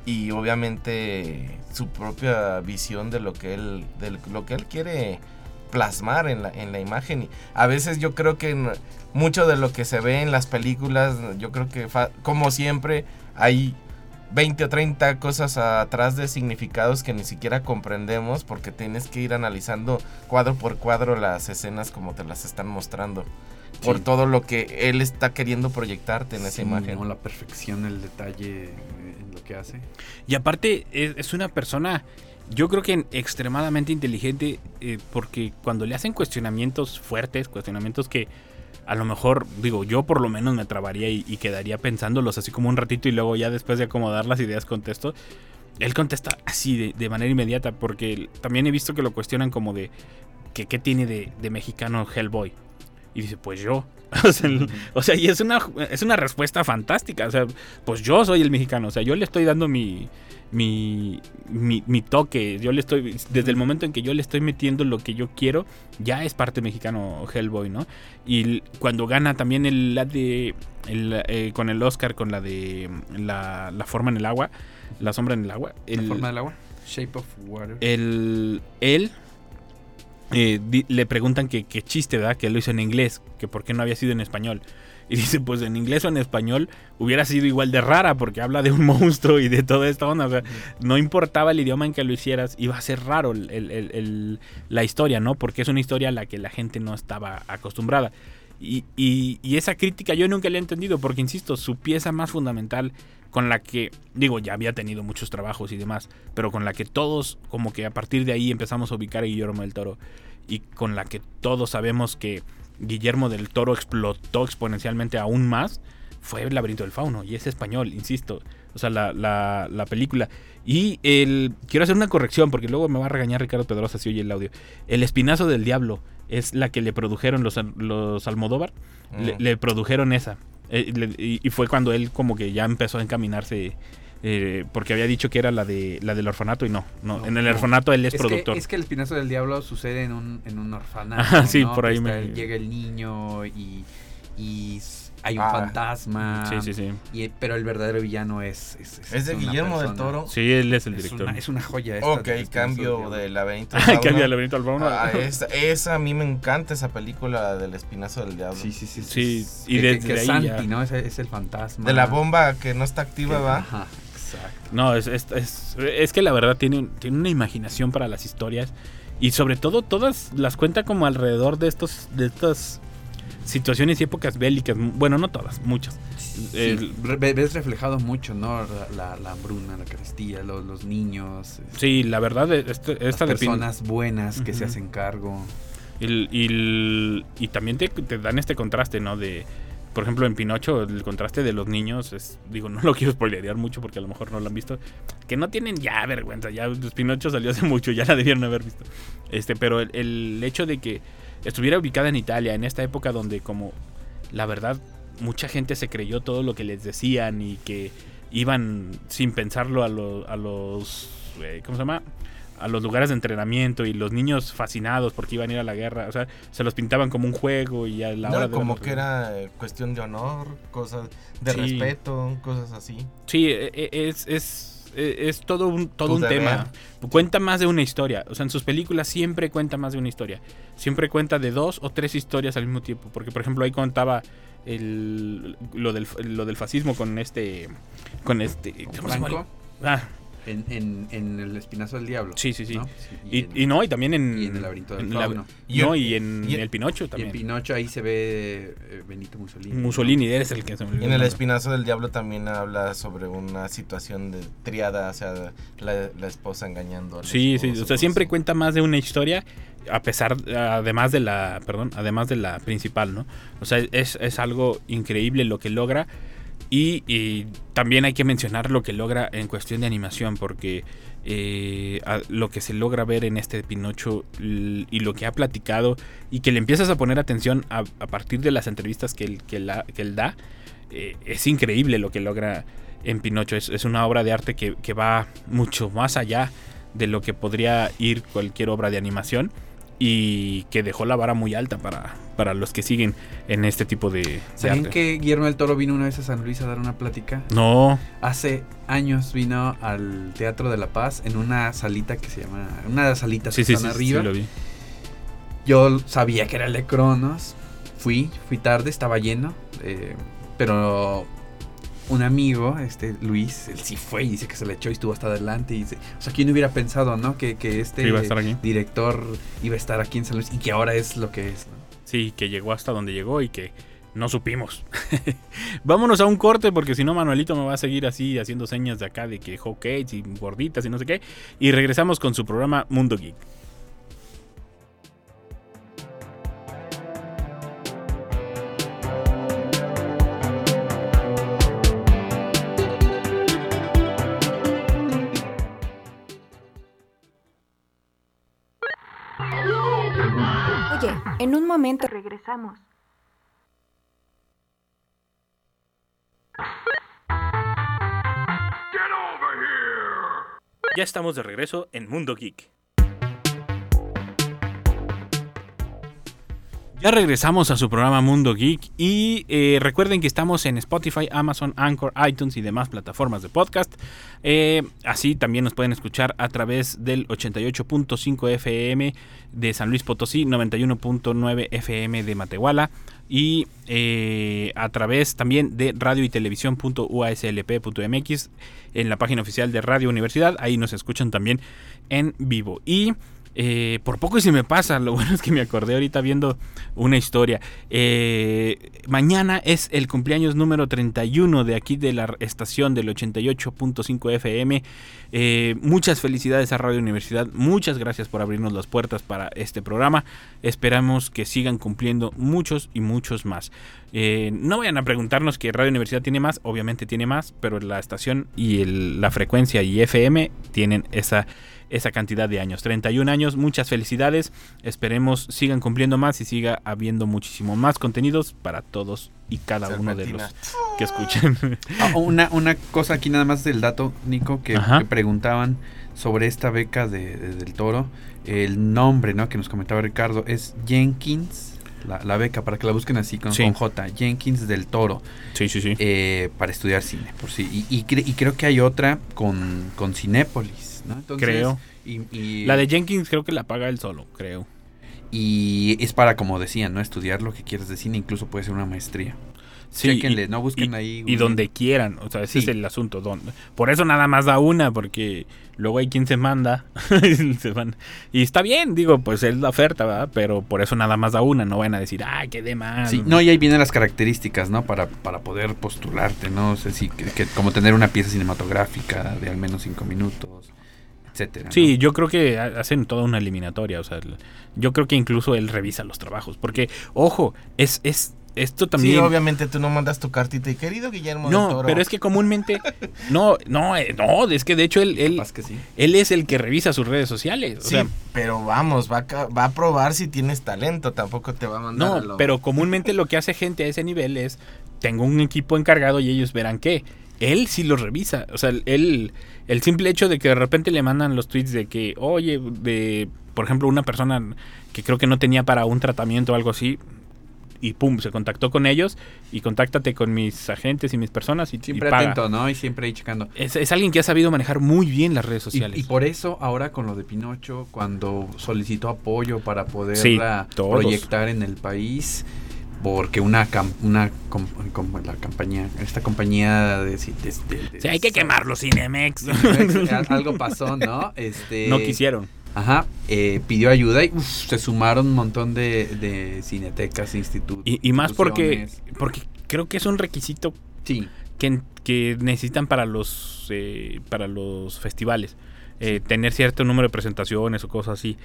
S2: y obviamente su propia visión de lo que él de lo que él quiere plasmar en la, en la imagen. Y a veces yo creo que mucho de lo que se ve en las películas, yo creo que como siempre hay 20 o 30 cosas atrás de significados que ni siquiera comprendemos porque tienes que ir analizando cuadro por cuadro las escenas como te las están mostrando. Por todo lo que él está queriendo proyectarte en esa imagen.
S3: ¿no? La perfección, el detalle eh, hace.
S1: Y aparte es, una persona, yo creo que extremadamente inteligente, eh, porque cuando le hacen cuestionamientos fuertes, cuestionamientos que a lo mejor, digo, yo por lo menos me trabaría y, y quedaría pensándolos así como un ratito y luego ya después de acomodar las ideas contesto. Él contesta así de, de manera inmediata, porque también he visto que lo cuestionan como de que qué tiene de, de mexicano Hellboy. Y dice, pues yo. O sea, y es una, es una respuesta fantástica. O sea, pues yo soy el mexicano. O sea, yo le estoy dando mi, mi, mi, mi toque. Yo le estoy, desde el momento en que yo le estoy metiendo lo que yo quiero, ya es parte mexicano Hellboy, ¿no? Y cuando gana también el, la de, el, eh, con el Oscar, con la de la, la forma en el agua, la sombra en el agua.
S3: La forma del agua. Shape of Water.
S1: el, él eh, di- le preguntan que qué chiste, ¿verdad? Que lo hizo en inglés, que por qué no había sido en español. Y dice, pues en inglés o en español hubiera sido igual de rara porque habla de un monstruo y de toda esta onda. O sea, no importaba el idioma en que lo hicieras, iba a ser raro el- el- el- el- la historia, ¿no? Porque es una historia a la que la gente no estaba acostumbrada. Y, y- y esa crítica yo nunca la he entendido porque, insisto, su pieza más fundamental con la que, digo, ya había tenido muchos trabajos y demás, pero con la que todos, como que a partir de ahí empezamos a ubicar a Guillermo del Toro y con la que todos sabemos que Guillermo del Toro explotó exponencialmente aún más, fue El laberinto del fauno y es español, insisto. O sea, la, la- la película. Y el. Quiero hacer una corrección porque luego me va a regañar Ricardo Pedrosa si oye el audio. El espinazo del diablo es la que le produjeron los, los Almodóvar. Le,
S2: Mm.
S1: le produjeron esa. Eh, y, y fue cuando él como que ya empezó a encaminarse. eh, porque había dicho que era la de la del orfanato y no. no,
S3: No,
S1: en el orfanato él es,
S3: que-
S1: productor.
S3: es que el espinazo del diablo sucede en un, en un orfanato.
S1: Ajá, sí,
S3: ¿no?
S1: por ahí
S3: Que
S1: me-
S3: Llega el niño y, y hay un
S2: Ah.
S3: fantasma.
S1: Sí, sí, sí.
S3: y- pero el verdadero villano es. Es,
S2: Es de Guillermo del. Toro.
S1: Sí, él es el
S3: Es
S1: director.
S3: una, es una joya. esta
S2: Ok, cambio de laberinto.
S1: Ay,
S2: Fauno.
S1: cambia el laberinto al fauno.
S2: Ah, esa, esa a mí me encanta esa película del espinazo del diablo.
S3: Sí, sí, sí.
S1: Sí,
S3: es-
S1: y
S3: que- que-
S1: desde
S3: que
S1: ahí
S3: Santi,
S1: ya-
S3: ¿no? Es, es el fantasma.
S2: De la bomba que no está
S3: Que-
S2: activa, va.
S3: Ajá, exacto.
S1: No, es, es, es- es que la verdad tiene, tiene una imaginación para las historias. Y sobre todo, todas las cuenta como alrededor de estos, de estas situaciones y épocas bélicas. Bueno, no todas, muchas.
S3: Sí,
S1: El-
S3: re- ve- ves reflejado mucho, ¿no? La, la, la hambruna, la carestía, los, los niños. este,
S1: Sí, la verdad, este-
S3: las
S1: esta de Pin-
S3: personas buenas que se hacen cargo.
S1: Y, también te, te dan este contraste, ¿no? De por ejemplo, en Pinocho, el contraste de los niños es, digo, no lo quiero spoilerear mucho porque a lo mejor no lo han visto, que no tienen ya vergüenza, ya pues, Pinocho salió hace mucho, ya la debieron haber visto. Este, pero el, el hecho de que estuviera ubicada en Italia, en esta época donde como la verdad mucha gente se creyó todo lo que les decían y que iban sin pensarlo a, lo- a los, eh, ¿cómo se llama? A los lugares de entrenamiento y los niños fascinados porque iban a ir a la guerra, o sea, se los pintaban como un juego y a la
S2: No,
S1: hora de
S2: como que era eh, cuestión de honor, cosas de
S1: Sí.
S2: respeto, cosas así.
S1: Sí, e- e- es, es, es todo un, todo un tema. Cuenta más de una historia. O sea, en sus películas siempre cuenta más de una historia. Siempre cuenta de dos o tres historias al mismo tiempo. Porque, por ejemplo, ahí contaba el, lo, del, lo del fascismo con este... Con este... ¿cómo se llama?
S3: Franco,
S1: Ah,
S3: en, en, en El Espinazo del Diablo.
S1: Sí, sí, sí.
S3: ¿no?
S1: y,
S3: en-
S1: y no, y también en...
S3: y en El laberinto del
S1: en la-
S3: fauno.
S2: Y
S1: no,
S2: en-
S1: y en
S2: y en-
S1: El Pinocho
S3: Y en
S1: también.
S3: Pinocho ahí se ve eh, Benito Mussolini. ¿no?
S1: Mussolini, eres el que se me olvidó
S2: Y en el. Espinazo del Diablo también habla sobre una situación de triada, o sea, la, la esposa engañando al
S1: Sí, sí, o sea, siempre
S2: así.
S1: cuenta más de una historia, a pesar, además de la, perdón, además de la principal, ¿no? O sea, es, es algo increíble lo que logra y, también hay que mencionar lo que logra en cuestión de animación, porque eh, lo que se logra ver en este Pinocho y lo que ha platicado y que le empiezas a poner atención a, partir de las entrevistas que él, que da, eh, es increíble lo que logra en Pinocho. Es, es una obra de arte que, que va mucho más allá de lo que podría ir cualquier obra de animación y que dejó la vara muy alta para, para los que siguen en este tipo de, de
S3: ¿Sabían
S1: arte.
S3: que Guillermo del Toro vino una vez a San Luis a dar una plática?
S1: No,
S3: Hace años vino al Teatro de la Paz en una salita que se llama. Una de las salitas
S1: sí,
S3: que
S1: sí, sí,
S3: están
S1: sí,
S3: arriba.
S1: lo vi.
S3: Yo sabía que era el de Cronos. Fui, fui tarde, estaba lleno. eh, pero un amigo, este Luis, él sí fue y dice que se le echó y estuvo hasta adelante. Y dice, o sea, ¿quién hubiera pensado, no? Que, que este
S1: iba a estar aquí.
S3: director iba a estar aquí en San Luis y que ahora es lo que es, ¿no?
S1: Sí, que llegó hasta donde llegó y que no supimos. Vámonos a un corte porque si no Manuelito me va a seguir así haciendo señas de acá de que hotcakes y gorditas y no sé qué. Y regresamos con su programa Mundo Geek.
S5: En un momento regresamos.
S1: Ya estamos de regreso en Mundo Geek. Ya regresamos a su programa Mundo Geek y eh, recuerden que estamos en Spotify, Amazon, Anchor, iTunes y demás plataformas de podcast. Eh, así también nos pueden escuchar a través del 88.5 FM de San Luis Potosí, 91.9 FM de Matehuala y eh, a través también de radio y televisión.uaslp.mx en la página oficial de Radio Universidad. Ahí nos escuchan también en vivo. Y eh, por poco y se me pasa, lo bueno es que me acordé ahorita viendo una historia. Eh, mañana es el cumpleaños número 31 de aquí de la estación del 88.5 FM. Eh, muchas felicidades a Radio Universidad, muchas gracias por abrirnos las puertas para este programa. Esperamos que sigan cumpliendo muchos y muchos más. No vayan a preguntarnos que Radio Universidad tiene más, obviamente tiene más, pero la estación y la frecuencia y FM tienen esa esa cantidad de años. 31 años, muchas felicidades. Esperemos sigan cumpliendo más y siga habiendo muchísimo más contenidos para todos y cada uno de los que escuchen.
S3: Ah, una, una cosa aquí nada más del dato, Nico, que, preguntaban sobre esta beca de, de- del toro. El nombre, ¿no? Que nos comentaba Ricardo es Jenkins, la, la beca, para que la busquen así con,
S1: Sí.
S3: con J. Jenkins del Toro,
S1: sí, sí, sí.
S3: eh, para estudiar cine, por sí. Y, y, cre- y creo que hay otra con, con Cinépolis, ¿no? Entonces,
S1: Creo.
S3: Y, y-
S1: La de Jenkins creo que la paga él solo, creo.
S3: y es para, como decían, ¿no? Estudiar lo que quieres de cine, incluso puede ser una maestría. Chéquenle,
S1: y-
S3: no busquen
S1: y-
S3: ahí.
S1: Y donde quieran, o sea, ese
S3: Sí.
S1: es el asunto. Donde, por eso nada más da una, porque luego hay quien se manda. y se van. Y está bien, digo, pues es la oferta, ¿verdad? Pero por eso nada más da una, no van a decir, ay, qué de más.
S3: Sí, no, y ahí vienen las características, ¿no? Para, para poder postularte, ¿no? O sea, sí, que, que como tener una pieza cinematográfica de al menos cinco minutos, etcétera. ¿no?
S1: Sí, yo creo que ha- hacen toda una eliminatoria. O sea, yo creo que incluso él revisa los trabajos. Porque, ojo, es, es, esto también...
S2: Sí, obviamente tú no mandas tu cartita y querido Guillermo del
S1: No,
S2: Toro.
S1: pero es que comúnmente... No, no, eh, no, es que de hecho él, él,
S3: Capaz que sí.
S1: él es el que revisa sus redes sociales. O
S2: Sí,
S1: sea,
S2: pero vamos, va a, va a probar si tienes talento, tampoco te va a mandar a
S1: no,
S2: lo-
S1: pero comúnmente lo que hace gente a ese nivel es, tengo un equipo encargado y ellos verán qué. Él sí lo revisa. O sea, él, el simple hecho de que de repente le mandan los tweets de que, oye, de, por ejemplo, una persona que creo que no tenía para un tratamiento o algo así, y pum, se contactó con ellos y contáctate con mis agentes y mis personas y, y
S3: Siempre
S1: paga.
S3: atento, ¿no? Y siempre ahí checando.
S1: Es, es alguien que ha sabido manejar muy bien las redes sociales.
S3: y por eso ahora con lo de Pinocho, cuando solicitó apoyo para poder
S1: Sí,
S3: proyectar en el país, porque una cam- una com- com- la compañía, esta compañía de, de- de- de-
S1: Sí, hay que quemarlo, Cinemex.
S3: Cinemex, algo pasó, ¿no? Este,
S1: no quisieron.
S3: Ajá, eh, pidió ayuda y uf, se sumaron un montón de, de cinetecas, institutos.
S1: Y, y más porque, porque creo que es un requisito
S3: Sí,
S1: que, que necesitan para los eh, para los festivales eh, tener cierto número de presentaciones o cosas así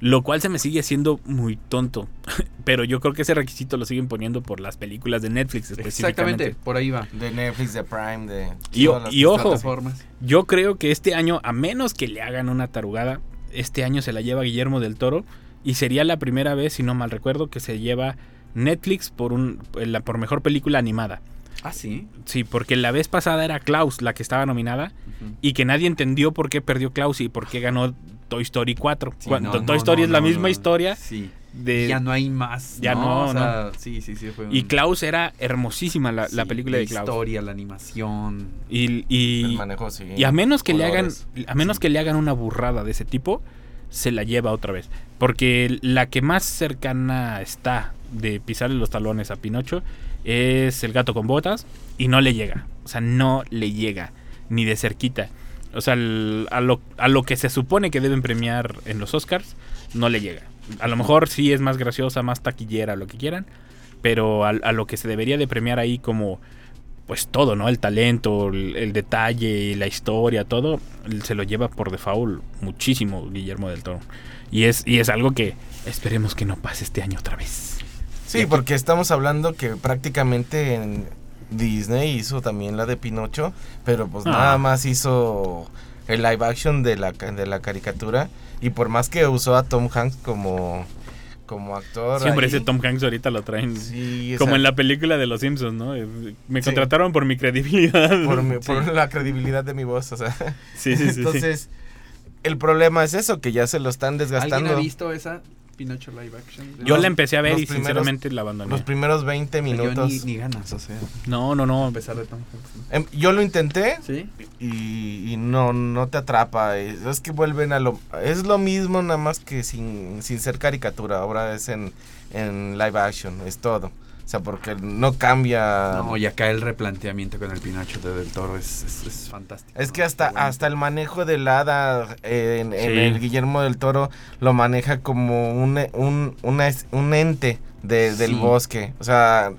S1: lo cual se me sigue haciendo muy tonto pero yo creo que ese requisito lo siguen poniendo por las películas de Netflix específicamente
S3: exactamente, por ahí va.
S2: De Netflix, de Prime, de...
S1: Y-
S2: todas las
S1: y ojo.
S3: Plataformas.
S1: yo creo que este año a menos que le hagan una tarugada este año se la lleva Guillermo del Toro y sería la primera vez si no mal recuerdo que se lleva Netflix por un por mejor película animada
S3: Ah, sí.
S1: sí porque la vez pasada era Klaus la que estaba nominada y que nadie entendió por qué perdió Klaus y por qué ganó Toy Story 4.
S3: Sí,
S1: Cuando
S3: no,
S1: Toy
S3: no,
S1: Story
S3: no,
S1: es la
S3: no,
S1: misma
S3: no.
S1: historia
S3: Sí.
S1: de
S3: ya no hay más.
S1: ya no,
S3: O sea, Sí, sí, sí. Fue
S1: y Klaus era hermosísima la, la película de
S3: la
S1: Klaus.
S3: historia, la animación.
S1: Y,
S2: El
S1: y,
S2: manejo, sí.
S1: y a menos que le hagan a menos que le hagan una burrada de ese tipo, se la lleva otra vez, porque la que más cercana está de pisarle los talones a Pinocho es El gato con botas y no le llega, o sea, no le llega ni de cerquita. O sea, a, lo, a lo que se supone que deben premiar en los Oscars, no le llega. A lo mejor sí es más graciosa, más taquillera, lo que quieran, pero a, lo que se debería de premiar ahí como pues todo, ¿no? El talento, el, el detalle, la historia, todo, se lo lleva por default muchísimo Guillermo del Toro. Y es, y es algo que esperemos que no pase este año otra vez.
S2: Sí, porque estamos hablando que prácticamente en Disney hizo también la de Pinocho, pero pues
S1: Ah.
S2: nada más hizo el live action de la, de la caricatura y por más que usó a Tom Hanks como, como actor.
S1: Siempre
S2: ahí,
S1: ese Tom Hanks ahorita lo traen
S2: sí,
S1: como
S2: sea,
S1: en la película de Los Simpsons, ¿no? Eh, Me
S2: Sí.
S1: contrataron por mi credibilidad.
S2: por, mi-
S1: Sí.
S2: por la credibilidad de mi voz, o sea.
S1: Sí, sí, sí, sí.
S2: Entonces, el problema es eso, que ya se lo están
S3: ¿Alguien
S2: desgastando.
S3: ha visto esa Pinocho live action?
S1: Yo
S2: los-
S1: la empecé a ver y
S2: primeros-
S1: sinceramente la abandoné.
S2: Los primeros 20
S3: Yo
S2: minutos.
S3: ni, ni ganas, o sea,
S1: No, no, no.
S3: a pesar de Tom Hanks.
S2: Em, yo lo intenté
S3: Sí.
S2: y, y no, no te atrapa. Es, es que vuelven a lo... Es lo mismo nada más que sin, sin ser caricatura. Ahora es en, en live action, es todo. O sea, porque no cambia...
S3: No, y acá el replanteamiento con el Pinocho de Del Toro es, es, es fantástico.
S2: Es que hasta,
S3: bueno.
S2: hasta el manejo del hada eh, en, en
S1: Sí.
S2: el Guillermo del Toro lo maneja como un, un, una un ente de- del
S3: Sí.
S2: bosque. O sea,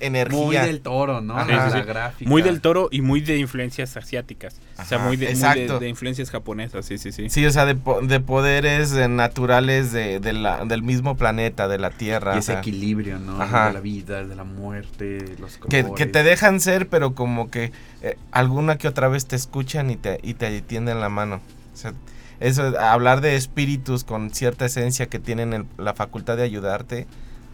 S2: energía.
S3: Muy del Toro, ¿no?
S2: Ajá.
S3: La
S1: Sí, sí, sí.
S3: gráfica.
S1: Muy del toro y muy de influencias asiáticas. o sea, muy de, muy de-
S2: exacto.
S1: de influencias japonesas, sí, sí, sí.
S2: Sí, o sea, de, po- de poderes eh, naturales de, de la, del mismo planeta, de la Tierra.
S3: Y
S2: o
S3: ese
S2: sea,
S3: equilibrio, ¿no?
S2: Ajá.
S3: De la vida, de la muerte, los
S2: que, te dejan ser, pero como que eh, alguna que otra vez te escuchan y te, y te tienden la mano. O sea, eso, hablar de espíritus con cierta esencia que tienen el- la facultad de ayudarte,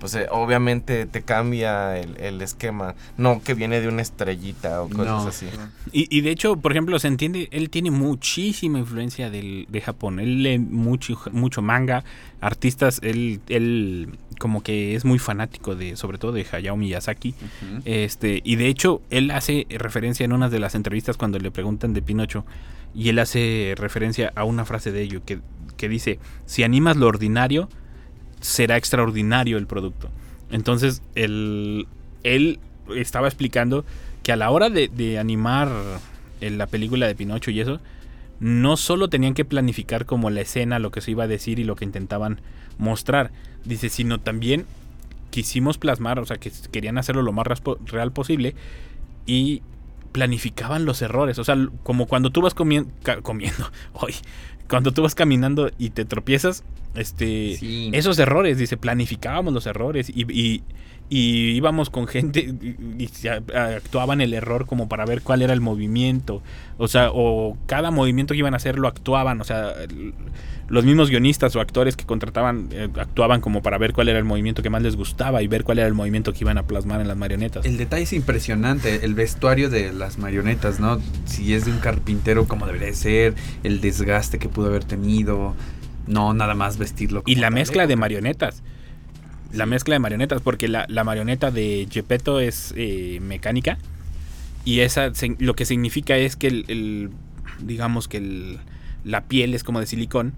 S2: pues eh, obviamente te cambia el, el esquema. No que viene de una estrellita o cosas
S3: No,
S2: así.
S1: Y, y de hecho, por ejemplo, se entiende, él tiene muchísima influencia del, de Japón. Él lee mucho, mucho manga, artistas, él, él como que es muy fanático de, sobre todo de Hayao Miyazaki. Este, y de hecho, él hace referencia en una de las entrevistas cuando le preguntan de Pinocho, y él hace referencia a una frase de ello que, que dice, si animas lo ordinario, será extraordinario el producto. Entonces, él, estaba explicando que a la hora de, de animar en la película de Pinocho y eso, no solo tenían que planificar como la escena, lo que se iba a decir y lo que intentaban mostrar, dice, sino también quisimos plasmar, o sea, que querían hacerlo lo más real posible y planificaban los errores, o sea, como cuando tú vas comiendo, hoy, cuando tú vas caminando y te tropiezas, este,
S3: Sí.
S1: esos errores, dice, planificábamos los errores y, y- y íbamos con gente y, actuaban el error como para ver cuál era el movimiento, o sea, o cada movimiento que iban a hacer lo actuaban, o sea, los mismos guionistas o actores que contrataban eh, actuaban como para ver cuál era el movimiento que más les gustaba y ver cuál era el movimiento que iban a plasmar en las marionetas.
S3: El detalle es impresionante, el vestuario de las marionetas, ¿no? Si es de un carpintero como debería de ser, el desgaste que pudo haber tenido, no nada más vestirlo.
S1: Y
S3: como
S1: la
S3: tal
S1: mezcla de
S3: época.
S1: marionetas. La mezcla de marionetas, porque la, la marioneta de Gepetto es eh, mecánica. Y esa se- lo que significa es que el, el- digamos que el- la piel es como de silicón.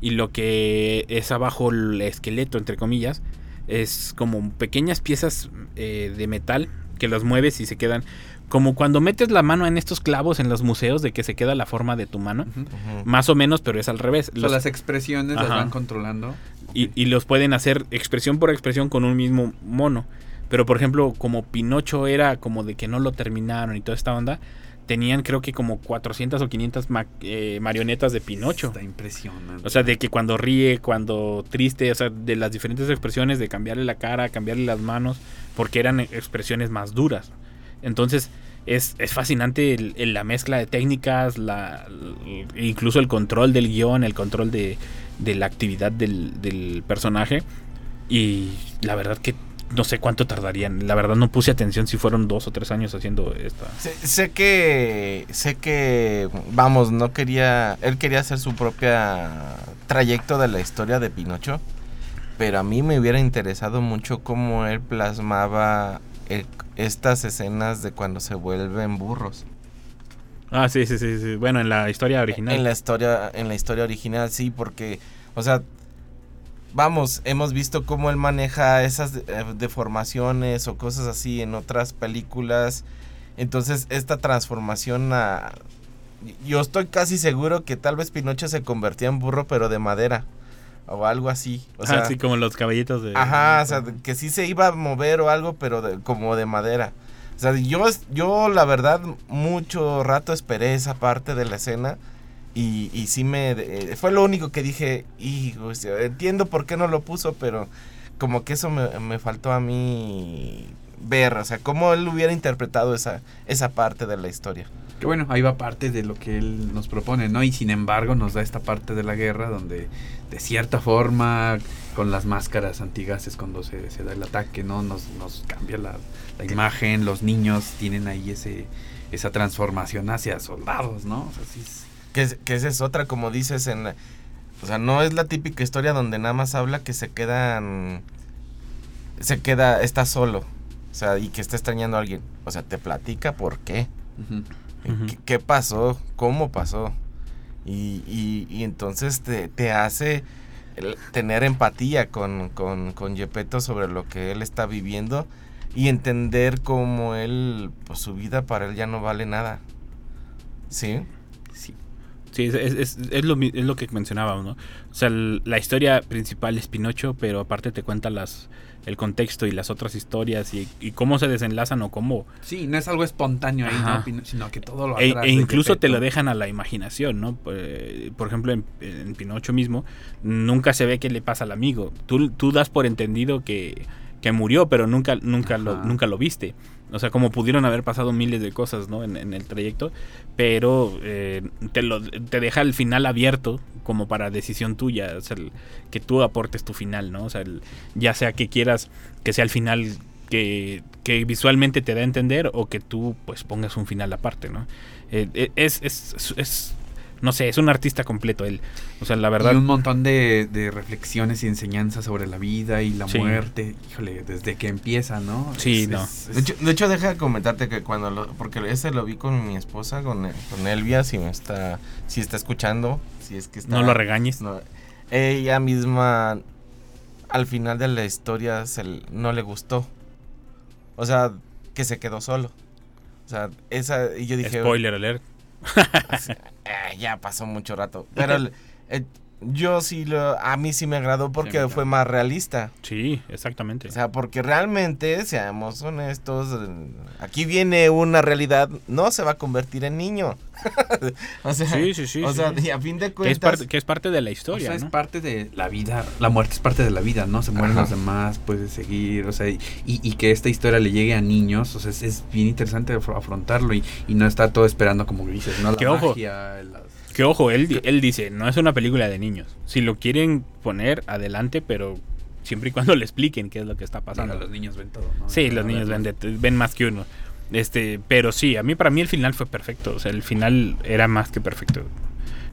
S1: Y lo que es abajo el esqueleto, entre comillas, es como pequeñas piezas eh, de metal que los mueves y se quedan. Como cuando metes la mano en estos clavos en los museos de que se queda la forma de tu mano. Más o menos, pero es al revés.
S3: O sea, las expresiones las van controlando.
S1: y, y los pueden hacer expresión por expresión con un mismo mono. Pero por ejemplo, como Pinocho era como de que no lo terminaron y toda esta onda, tenían creo que como 400 o 500 ma- eh, marionetas de Pinocho.
S3: Está impresionante.
S1: O sea, de que cuando ríe, cuando triste, o sea, de las diferentes expresiones, de cambiarle la cara, cambiarle las manos, porque eran expresiones más duras. Entonces, es, es fascinante la mezcla de técnicas, la, incluso el control del guion, el control de, de la actividad del, del personaje. Y la verdad que no sé cuánto tardarían. La verdad no puse atención si fueron dos o tres años haciendo esta.
S2: Sé, sé que sé que vamos no quería él quería hacer su propia trayecto de la historia de Pinocho pero a mí me hubiera interesado mucho cómo él plasmaba el- estas escenas de cuando se vuelven burros
S1: Ah, sí, sí, sí. sí. Bueno, en la historia original.
S2: en la historia en la historia original sí porque o sea vamos hemos visto cómo él maneja esas eh, deformaciones o cosas así en otras películas entonces esta transformación a yo estoy casi seguro que tal vez Pinocho se convertía en burro pero de madera o algo así o sea
S1: ah, sí, como los caballitos de...
S2: Ajá, o sea, que sí se iba a mover o algo, pero de- como de madera. O sea, yo, yo la verdad mucho rato esperé esa parte de la escena y, y sí me... eh, fue lo único que dije, y entiendo por qué no lo puso, pero como que eso me, me faltó a mí ver, o sea, cómo él hubiera interpretado esa, esa parte de la historia.
S3: Que bueno, ahí va parte de lo que él nos propone, ¿no? Y sin embargo nos da esta parte de la guerra donde de cierta forma con las máscaras antigases cuando se, se da el ataque, ¿no? Nos, nos cambia la, la imagen, los niños tienen ahí ese esa transformación hacia soldados, ¿no? O sea, sí es-
S2: Que, es- que esa es otra, como dices, en la- o sea, no es la típica historia donde nada más habla que se quedan, se queda, está solo, o sea, y que está extrañando a alguien. O sea, te platica por qué, qué, qué pasó, cómo pasó. Y, y, y entonces te, te hace tener empatía con, con, con Gepetto sobre lo que él está viviendo y entender cómo él, pues su vida para él ya no vale nada. ¿Sí?
S3: Sí.
S1: Sí, es, es- es- lo, es lo que mencionábamos, ¿no? O sea, el- la historia principal es Pinocho, pero aparte te cuenta las el contexto y las otras historias y, y cómo se desenlazan o cómo...
S3: Sí, no es algo espontáneo ahí. ¿no? Sino que todo lo
S1: E, e incluso te lo dejan a la imaginación, ¿no? Eh, Por ejemplo, en, en Pinocho mismo, nunca se ve qué le pasa al amigo. Tú, tú das por entendido que, que murió, pero nunca, nunca, lo, nunca lo viste. O sea, como pudieron haber pasado miles de cosas, ¿no? En, en el trayecto, pero eh, te, lo, te deja el final abierto como para decisión tuya, o sea, el- que tú aportes tu final, ¿no? O sea, el- ya sea que quieras que sea el final que, que visualmente te da a entender o que tú pues pongas un final aparte, ¿no? Eh, eh, es, es, es- es- no sé, es un artista completo él. O sea, la verdad...
S3: Y un montón de, de reflexiones y enseñanzas sobre la vida y la
S1: Sí.
S3: muerte. Híjole, desde que empieza, ¿no?
S1: Sí,
S3: Es-
S1: no.
S3: es-
S2: De hecho, de hecho, deja de comentarte que cuando lo, porque ese lo vi con mi esposa, con, con Elvia, si me está, si está escuchando, si es que está.
S1: no lo regañes.
S2: no, ella misma, al final de la historia, se, no le gustó. O sea, que se quedó solo. O sea, esa, y yo dije,
S1: Spoiler alert.
S2: eh, ya pasó mucho rato. Pero el- el- yo sí lo, a mí sí me agradó porque fue más realista.
S1: Sí, exactamente.
S2: O sea, porque realmente, seamos honestos, aquí viene una realidad, no se va a convertir en niño. o sea,
S1: Sí, sí, sí,
S2: o
S1: sí,
S2: sea, y a fin de
S1: que, es
S2: cuentas,
S1: parte, que es parte de la
S3: O
S1: historia,
S3: sea, es parte de la vida, la muerte es parte de la vida, ¿no? Se mueren
S2: Ajá.
S3: los demás, puede seguir, o sea, y, y que esta historia le llegue a niños, o sea, es, es bien interesante afro- afrontarlo y, y no estar todo esperando, como dices, ¿no? La
S1: Que ojo. Que ojo, él, él dice, no es una película de niños. Si lo quieren poner, adelante, pero siempre y cuando le expliquen qué es lo que está pasando.
S3: Los niños ven todo, ¿no?
S1: Sí, los niños ven,
S3: verlos.
S1: de- ven más que uno. Este, pero sí, a mí para mí el final fue perfecto. O sea, el final era más que perfecto.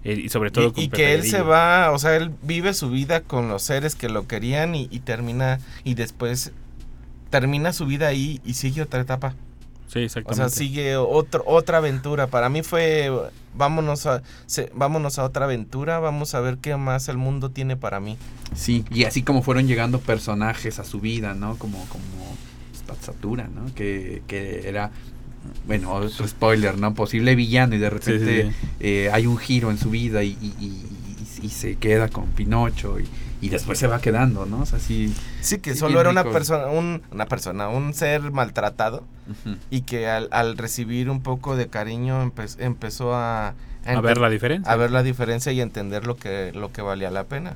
S1: Eh, y sobre todo
S2: y,
S1: con
S2: y que él se va, o sea, él vive su vida con los seres que lo querían y, y termina, y después termina su vida ahí y sigue otra etapa.
S1: Sí,
S2: O
S1: exactamente.
S2: sea, sigue otro, otra aventura. Para mí fue, vámonos a, se- vámonos a otra aventura, vamos a ver qué más el mundo tiene para mí.
S3: Sí, y así como fueron llegando personajes a su vida, ¿no? Como, como Spazzatura, ¿no? Que, que era, bueno, otro spoiler, ¿no? Posible villano y de repente
S1: sí, sí.
S3: eh, hay un giro en su vida y, y- y- y- y se queda con Pinocho y, y después se va quedando, ¿no? O sea, sí.
S2: Sí, que
S3: Sí,
S2: solo era una persona, un, una persona, un ser maltratado y que al, al recibir un poco de cariño empe- empezó a,
S1: a ver la diferencia.
S2: a ver la diferencia y entender lo que, lo que valía la pena.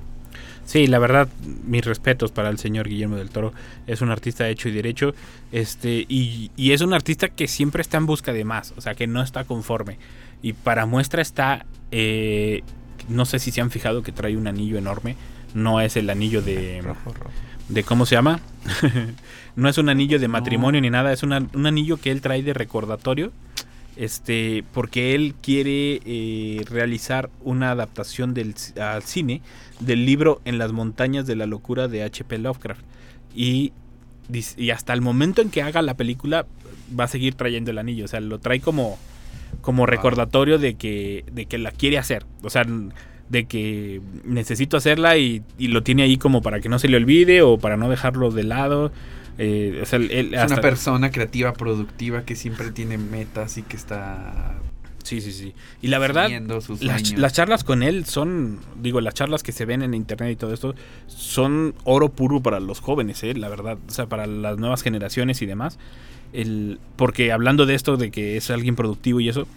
S1: Sí, la verdad, mis respetos para el señor Guillermo del Toro. Es un artista hecho y derecho. Este, y, y es un artista que siempre está en busca de más. O sea, que no está conforme. Y para muestra está. eh, no sé si se han fijado que trae un anillo enorme. No es el anillo de.
S2: Rojo, rojo.
S1: de ¿Cómo se llama? no es un anillo de matrimonio ni nada. Es una- un anillo que él trae de recordatorio. Este, porque él quiere eh, realizar una adaptación del, al cine del libro En las montañas de la locura de H.P. Lovecraft. Y, y hasta el momento en que haga la película va a seguir trayendo el anillo. O sea, lo trae como, como recordatorio de que, de que la quiere hacer. O sea, de que necesito hacerla y, y lo tiene ahí como para que no se le olvide o para no dejarlo de lado. Eh, o sea, él-
S3: Es una persona creativa, productiva, que siempre tiene metas y que está
S1: Sí, sí, sí. Y la verdad, las, las charlas con él son, digo, las charlas que se ven en internet y todo esto, son oro puro para los jóvenes, ¿eh? la verdad, o sea, para las nuevas generaciones y demás. Porque hablando de esto, de que es alguien productivo y eso,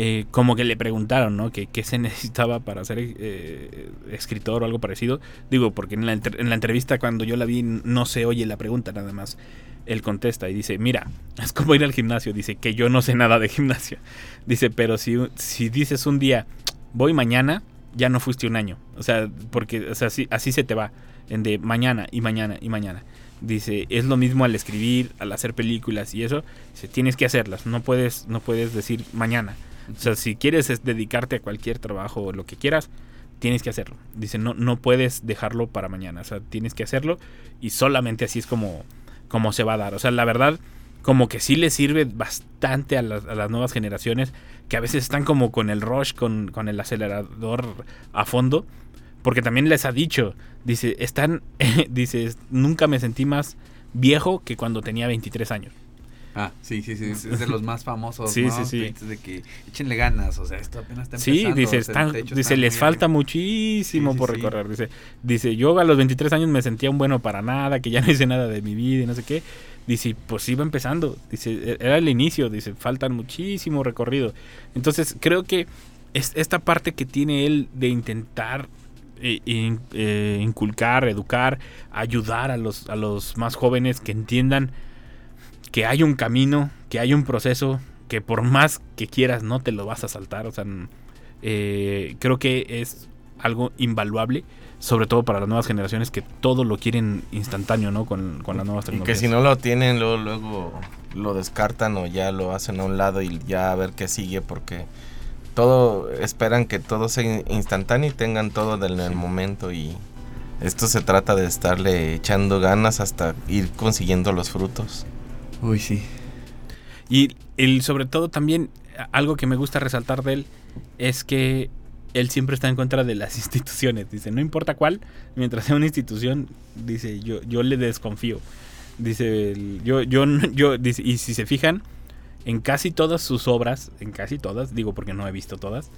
S1: eh, como que le preguntaron, ¿no? Que qué se necesitaba para ser eh, escritor o algo parecido. Digo, porque en la, en la entrevista cuando yo la vi no se oye la pregunta nada más. Él contesta y dice, mira, es como ir al gimnasio. Dice que yo no sé nada de gimnasio. Dice, pero si, si dices un día, voy mañana, ya no fuiste un año. O sea, porque o sea, así, así se te va. En de mañana y mañana y mañana. Dice, es lo mismo al escribir, al hacer películas y eso. Dice, tienes que hacerlas. No puedes, no puedes decir mañana. O sea, si quieres es dedicarte a cualquier trabajo o lo que quieras, tienes que hacerlo. Dice, no, no puedes dejarlo para mañana. O sea, tienes que hacerlo y solamente así es como, como se va a dar. O sea, la verdad, como que sí le sirve bastante a las, a las nuevas generaciones que a veces están como con el rush, con, con el acelerador a fondo. Porque también les ha dicho, dice, están, dice, nunca me sentí más viejo que cuando tenía 23 años.
S3: Ah, sí, sí, sí, es de los más famosos,
S1: Sí,
S3: ¿no?
S1: sí, sí.
S3: Tweets De que échenle ganas, o sea, esto apenas está
S1: Sí,
S3: empezando.
S1: dice,
S3: o sea,
S1: están- dice
S3: está
S1: les falta muchísimo
S3: Sí, sí,
S1: por
S3: sí.
S1: recorrer. Dice, dice, yo a los 23 años me sentía un bueno para nada, que ya no hice nada de mi vida y no sé qué. Dice, pues iba empezando. Dice, "e- era el inicio. Dice, faltan muchísimo recorrido. Entonces, creo que es esta parte que tiene él de intentar in- eh, inculcar, educar, ayudar a los, a los más jóvenes que entiendan que hay un camino, que hay un proceso, que por más que quieras no te lo vas a saltar. O sea, eh, creo que es algo invaluable, sobre todo para las nuevas generaciones que todo lo quieren instantáneo, ¿no? Con, con las nuevas
S2: Y que
S1: tecnologías.
S2: si no lo tienen, luego, luego lo descartan o ya lo hacen a un lado y ya a ver qué sigue porque todo esperan que todo sea instantáneo y tengan todo en el momento y esto se trata de estarle echando ganas hasta ir consiguiendo los frutos.
S3: Uy, sí.
S1: Y el, sobre todo también, algo que me gusta resaltar de él es que él siempre está en contra de las instituciones. Dice, no importa cuál, mientras sea una institución, dice, yo, yo le desconfío. Dice, yo, yo, yo, dice, y si se fijan, en casi todas sus obras, en casi todas, digo porque no he visto todas,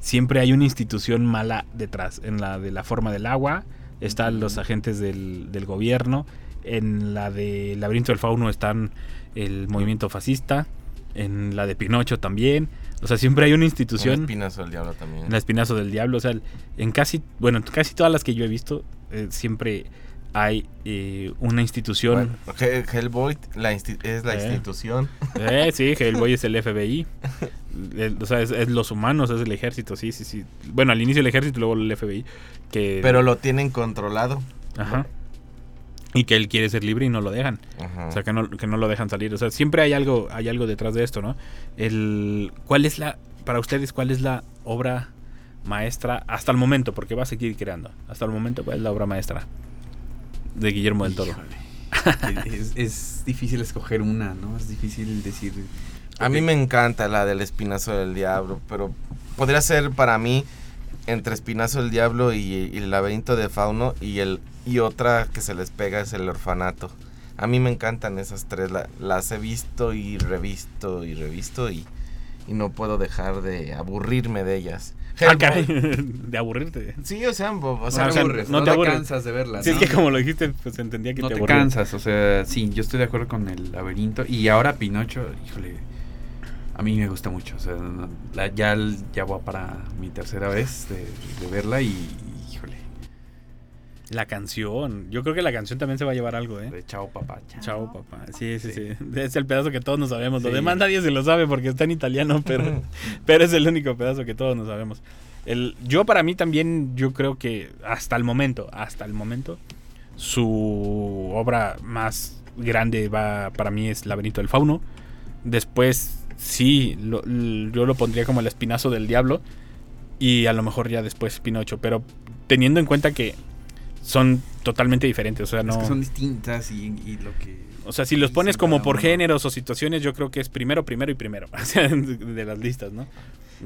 S1: siempre hay una institución mala detrás. En la de la forma del agua están los agentes del, del gobierno. En la de Laberinto del Fauno están el movimiento fascista. En la de Pinocho también. O sea, siempre hay una
S2: Un
S1: institución.
S2: espinazo del diablo también.
S1: En la espinazo del diablo. O sea, en casi, bueno, en casi todas las que yo he visto, eh, siempre hay eh, una institución.
S2: Bueno, Hellboy la insti- es la
S1: Eh.
S2: institución.
S1: Eh, sí, Hellboy es el FBI. El- o sea, es, es los humanos, es el ejército, sí, sí, sí. Bueno, al inicio el ejército, luego el FBI. Que,
S2: Pero lo tienen controlado.
S1: Ajá. Y que él quiere ser libre y no lo dejan.
S2: Ajá.
S1: O sea, que no, que no lo dejan salir. O sea, siempre hay algo, hay algo detrás de esto, ¿no? El, ¿Cuál es la, para ustedes, cuál es la obra maestra hasta el momento? Porque va a seguir creando. Hasta el momento, ¿cuál es la obra maestra de Guillermo del Toro?
S3: Es, es difícil escoger una, ¿no? Es difícil decir.
S2: A mí me encanta la del espinazo del diablo, pero podría ser para mí entre espinazo del diablo y, y el laberinto de fauno y el y otra que se les pega es el orfanato. A mí me encantan esas tres, la- las he visto y revisto y revisto y, y no puedo dejar de aburrirme de ellas.
S1: Ah, de aburrirte.
S2: Sí, o sea, o sea,
S1: sea,
S3: aburres,
S1: no
S3: no,
S1: te
S3: te cansas de verla.
S1: Sí, es
S3: ¿no?
S1: que como lo dijiste, pues entendía que
S3: no
S1: te
S3: te, cansas, o sea, sí, yo estoy de acuerdo con el laberinto. Y ahora Pinocho, híjole, a mí me gusta mucho. O sea, no- la- ya, ya voy para mi tercera vez de, de verla y,
S1: La canción. Yo creo que la canción también se va a llevar algo, ¿eh?
S3: de chao papá.
S1: Chao, papá. Sí, sí, sí,
S3: Sí.
S1: Es el pedazo que todos nos sabemos. Lo
S3: Sí.
S1: demás nadie se lo sabe porque está en italiano, pero, pero es el único pedazo que todos nos sabemos. El, yo para mí también, yo creo que hasta el momento, hasta el momento, su obra más grande va para mí es Laberinto del Fauno. Después, sí, lo- yo lo pondría como el espinazo del diablo. Y a lo mejor ya después Pinocho. Pero teniendo en cuenta que son totalmente diferentes. O sea, no.
S3: Es que son distintas y, y lo que...
S1: O sea, si los pones como por
S3: uno.
S1: géneros o situaciones, yo creo que es primero, primero y primero. O sea, de las listas, ¿no?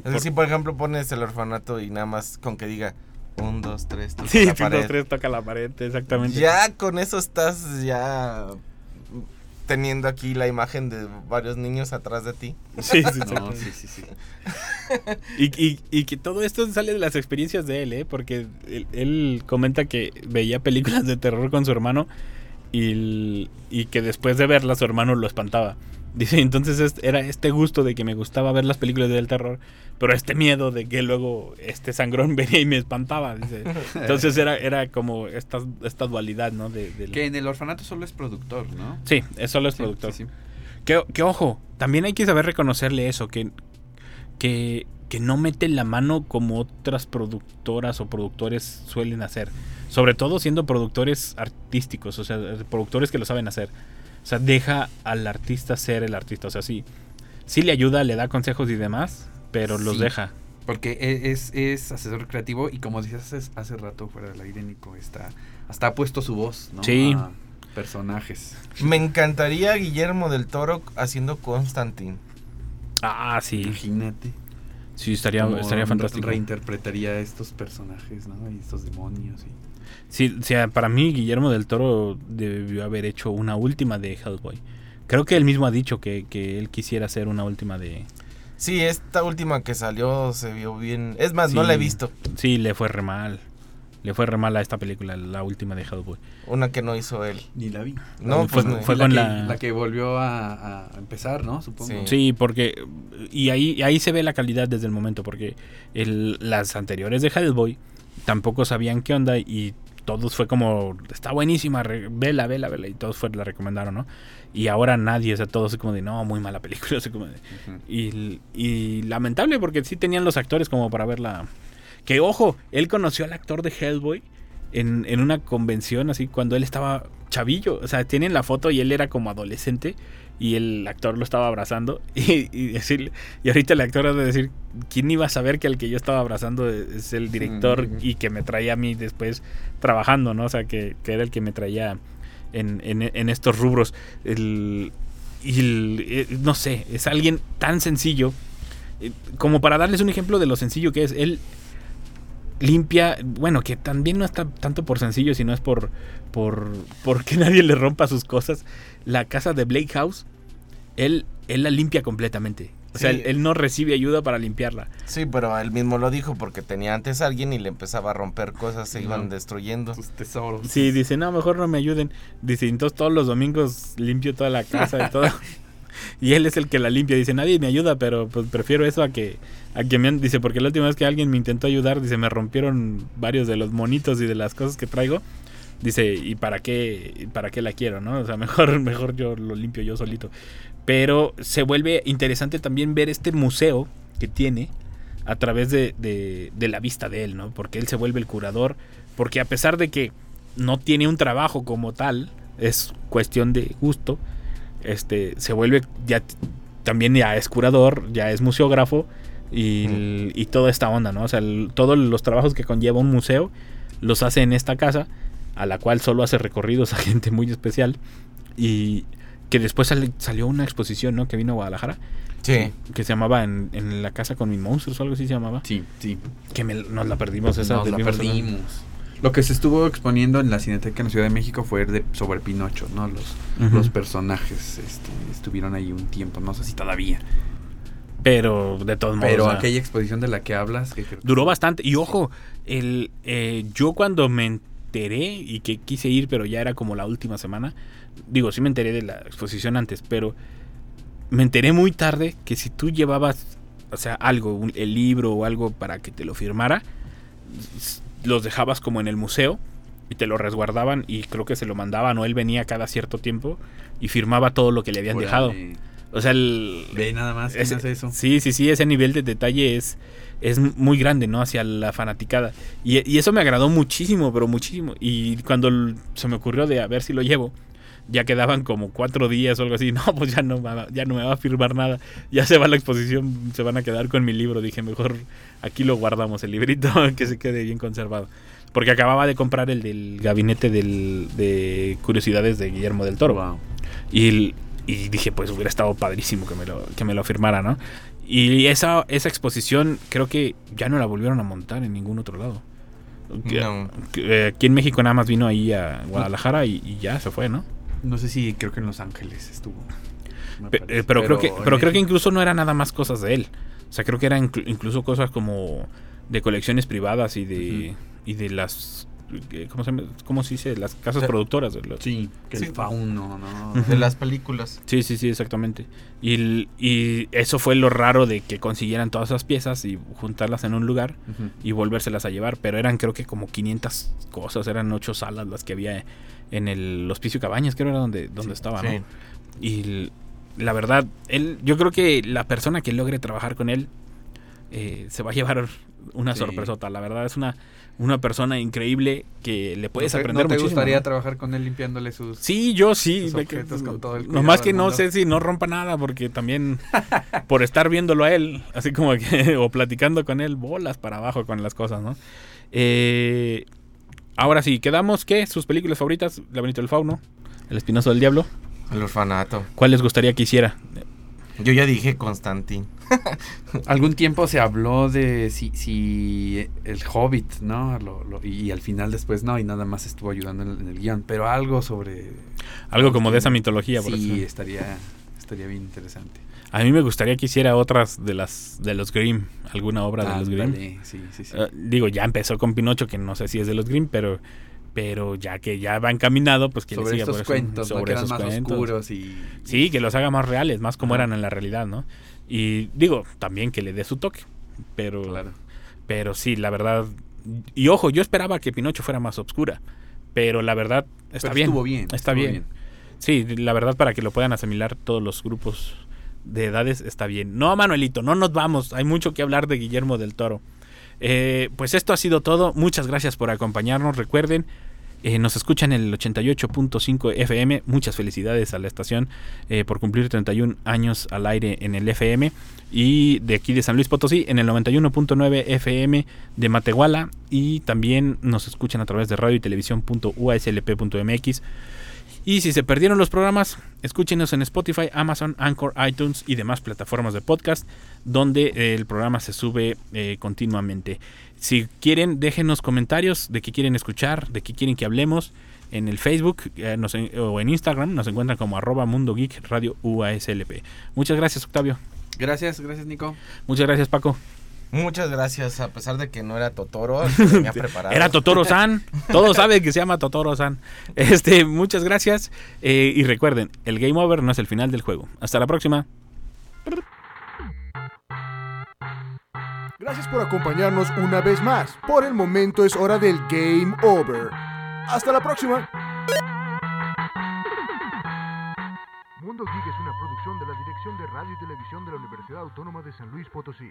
S2: es decir, por ejemplo, pones el orfanato y nada más con que diga un, dos, tres, toca
S1: Sí,
S2: la
S1: un,
S2: pared.
S1: dos, tres, toca la pared, exactamente.
S2: Ya con eso estás ya teniendo aquí la imagen de varios niños atrás de ti.
S1: Sí, sí,
S3: No, sí, sí, sí.
S1: Y, y- y que todo esto sale de las experiencias de él, ¿eh? Porque él, él comenta que veía películas de terror con su hermano y, y que después de verlas su hermano lo espantaba. Dice, entonces es- era este gusto de que me gustaba ver las películas del terror, pero este miedo de que luego este sangrón venía y me espantaba. Dice. Entonces era, era como esta, esta dualidad, ¿no? De,
S3: Que en el orfanato solo es productor, ¿no?
S1: Sí, es solo es
S3: Sí,
S1: productor.
S3: sí, sí.
S1: Que, que ojo, también hay que saber reconocerle eso, que, que, que no mete la mano como otras productoras o productores suelen hacer. Sobre todo siendo productores artísticos, o sea, productores que lo saben hacer. O sea, deja al artista ser el artista. O sea, sí, sí le ayuda, le da consejos y demás, pero los deja.
S3: Porque e- es, es asesor creativo y como decías hace, hace rato fuera del aire, Nico, está, hasta ha puesto su voz, ¿no?
S1: Sí.
S3: A personajes.
S2: Me encantaría Guillermo del Toro haciendo Constantine.
S1: Ah, sí.
S3: Imagínate.
S1: Sí, estaría, estaría
S3: re-
S1: fantástico.
S3: Reinterpretaría estos personajes, ¿no? Y estos demonios. Y...
S1: Sí, o sea, para mí Guillermo del Toro debió haber hecho una última de Hellboy. Creo que él mismo ha dicho que, que él quisiera hacer una última de...
S2: Sí, esta última que salió se vio bien. Es más, no la he visto.
S1: Sí, le fue re mal. Le fue re mal a esta película, la última de Hellboy.
S2: Una que no hizo él.
S3: Ni la vi.
S2: No,
S1: fue,
S2: pues no.
S1: fue
S3: la
S1: con
S3: que,
S1: la...
S3: la que volvió a, a empezar, ¿no? Supongo.
S2: Sí.
S1: Sí, porque... Y ahí, ahí se ve la calidad desde el momento, porque el, las anteriores de Hellboy tampoco sabían qué onda y todos fue como, está buenísima, vela, vela, vela, y todos fue, la recomendaron, ¿no? Y ahora nadie, o sea, todos como de, no, muy mala película, como de-. Y, y lamentable porque sí tenían los actores como para verla. Que ojo, él conoció al actor de Hellboy en, en una convención así cuando él estaba chavillo. O sea, tienen la foto y él era como adolescente y el actor lo estaba abrazando. Y, y decirle, y ahorita el actor ha de decir, ¿quién iba a saber que el que yo estaba abrazando es el director y que me traía a mí después trabajando, ¿no? O sea, que, que era el que me traía en, en- en estos rubros. El, y el- eh, no sé, es alguien tan sencillo. eh, Como para darles un ejemplo de lo sencillo que es, él limpia, bueno, que también no está tanto por sencillo, sino es por, por, por que nadie le rompa sus cosas. La casa de Blake House, él, él la limpia completamente. O sea,
S2: Sí.
S1: él, él no recibe ayuda para limpiarla.
S2: Sí, pero él mismo lo dijo porque tenía antes a alguien y le empezaba a romper cosas, se iban destruyendo.
S3: Sus tesoros.
S1: Sí, dice, no, mejor no me ayuden. Dice, entonces todos los domingos limpio toda la casa y todo. y él es el que la limpia. Dice, nadie me ayuda, pero pues prefiero eso a que, a que me... han-". Dice, porque la última vez que alguien me intentó ayudar, dice, me rompieron varios de los monitos y de las cosas que traigo. Dice, ¿y para qué, para qué la quiero, no? O sea, mejor, mejor yo lo limpio yo solito. Pero se vuelve interesante también ver este museo que tiene a través de, de- de la vista de él, ¿no? Porque él se vuelve el curador. Porque a pesar de que no tiene un trabajo como tal, es cuestión de gusto, este, se vuelve ya también ya es curador, ya es museógrafo y, y toda esta onda, ¿no? O sea, el- todos los trabajos que conlleva un museo los hace en esta casa, a la cual solo hace recorridos a gente muy especial y que después salió una exposición, ¿no? Que vino a Guadalajara,
S2: Sí.
S1: que se llamaba en, en la casa con mis monstruos o algo así se llamaba,
S3: Sí, sí.
S1: que me- nos la perdimos esa.
S3: Nos la perdimos. Lo que se estuvo exponiendo en la Cineteca en la Ciudad de México fue de, sobre Pinocho, ¿no? Los, personajes este, estuvieron ahí un tiempo, no sé si todavía.
S1: Pero de todos modos.
S3: Pero
S1: o sea,
S3: aquella exposición de la que hablas... que-
S1: Duró bastante. Y ojo, el, eh, yo cuando me enteré y que quise ir, pero ya era como la última semana. Digo, sí me enteré de la exposición antes, pero me enteré muy tarde que si tú llevabas, o sea, algo, un- el libro o algo para que te lo firmara, los dejabas como en el museo y te lo resguardaban y creo que se lo mandaban o él venía cada cierto tiempo y firmaba todo lo que le habían
S3: Órale.
S1: dejado. O sea, el,
S3: Ve nada más, ¿quién
S1: ese-
S3: hace eso?
S1: Sí, sí, sí, ese nivel de detalle es, es muy grande, ¿no? Hacia la fanaticada. Y, y eso me agradó muchísimo, pero muchísimo. Y cuando se me ocurrió de a ver si lo llevo, ya quedaban como cuatro días o algo así. No, pues ya no, va- ya no me va a firmar nada. Ya se va la exposición, se van a quedar con mi libro. Dije, mejor aquí lo guardamos, el librito, que se quede bien conservado. Porque acababa de comprar el del gabinete del, de curiosidades de Guillermo del Toro.
S3: Wow.
S1: Y, y dije, pues hubiera estado padrísimo que me lo, que me lo firmara, ¿no? Y esa, esa exposición creo que ya no la volvieron a montar en ningún otro lado.
S2: No.
S1: eh, aquí en México nada más vino ahí a Guadalajara y, y ya se fue, ¿no?
S3: No sé si creo que en Los Ángeles estuvo. me
S1: Pe-
S3: parece.
S1: eh, pero, creo que, pero creo que incluso no era nada más cosas de él. O sea, creo que eran inclu- incluso cosas como de colecciones privadas y de, y de las... ¿Cómo se? ¿Cómo se dice? Las casas productoras. de los-
S3: Sí, que
S2: Sí.
S3: el fauno, ¿no?
S2: De las películas.
S1: Sí, sí, sí, exactamente. Y, y eso fue lo raro de que consiguieran todas esas piezas y juntarlas en un lugar y volvérselas a llevar. Pero eran creo que como 500 cosas, eran ocho salas las que había en el Hospicio Cabañas, creo era donde, donde estaba, ¿no? Y la verdad, él, yo creo que la persona que logre trabajar con él eh, se va a llevar una
S3: Sí.
S1: sorpresota. La verdad es una, una persona increíble que le puedes
S3: ¿No te-
S1: aprender
S3: ¿No te
S1: muchísimo.
S3: gustaría
S1: ¿no?
S3: trabajar con él limpiándole sus...
S1: Sí, yo sí.
S3: sus
S1: que-
S3: objetos con todo el
S1: nomás
S3: cuidado
S1: que no sé si no rompa nada, porque también por estar viéndolo a él, así como que, o platicando con él, bolas para abajo con las cosas, ¿no? Eh, ahora sí, quedamos que sus películas favoritas, Laberinto del Fauno, El Espinoso del Diablo,
S2: El orfanato.
S1: ¿cuál les gustaría que hiciera?
S2: Yo ya dije Constantín.
S3: Algún tiempo se habló de si, si el Hobbit, ¿no? Lo- lo- y, al final después no, y nada más estuvo ayudando en el, en el guion. Pero algo sobre...
S1: Algo como de esa mitología, por
S3: Sí, estaría, estaría bien interesante.
S1: A mí me gustaría que hiciera otras de las de los Grimm, alguna obra de los Grimm.
S3: Sí, sí, sí.
S1: Eh, digo, ya empezó con Pinocho, que no sé si es de los Grimm, pero pero ya que ya va encaminado, pues que le
S3: sobre
S1: siga
S3: estos
S1: por eso,
S3: cuentos,
S1: sobre esos
S3: más
S1: cuentos.
S3: oscuros y...
S1: Sí, que los haga más reales, más como eran en la realidad, ¿no? Y digo, también que le dé su toque. Pero,
S3: Claro.
S1: pero sí, la verdad. Y ojo, yo esperaba que Pinocho fuera más oscura. Pero la verdad está
S3: Pero
S1: bien.
S3: estuvo bien.
S1: Está
S3: estuvo
S1: bien. Sí, la verdad, para que lo puedan asimilar todos los grupos de edades, está bien. No, Manuelito, no nos vamos. Hay mucho que hablar de Guillermo del Toro. Eh, pues esto ha sido todo. Muchas gracias por acompañarnos. Recuerden, eh, nos escuchan en el 88.5 FM. Muchas felicidades a la estación eh, por cumplir 31 años al aire en el FM. Y de aquí de San Luis Potosí en el 91.9 FM de Matehuala. Y también nos escuchan a través de radio y televisión.uaslp.mx. Y si se perdieron los programas, escúchenos en Spotify, Amazon, Anchor, iTunes y demás plataformas de podcast donde eh, el programa se sube eh, continuamente. Si quieren, déjenos comentarios de qué quieren escuchar, de qué quieren que hablemos. En el Facebook eh, nos o en Instagram nos encuentran como arroba Mundo Geek Radio UASLP. Muchas gracias, Octavio.
S3: Gracias, gracias, Nico.
S1: Muchas gracias, Paco.
S2: Muchas gracias, a pesar de que no era Totoro, me ha preparado.
S1: Era Totoro-san. Todos saben que se llama Totoro-san. Este, muchas gracias. Eh, y recuerden, el game over no es el final del juego. Hasta la próxima.
S6: Gracias por acompañarnos una vez más. Por el momento es hora del Game Over. Hasta la próxima. Mundo Geek es una producción de la Dirección de Radio y Televisión de la Universidad Autónoma de San Luis Potosí.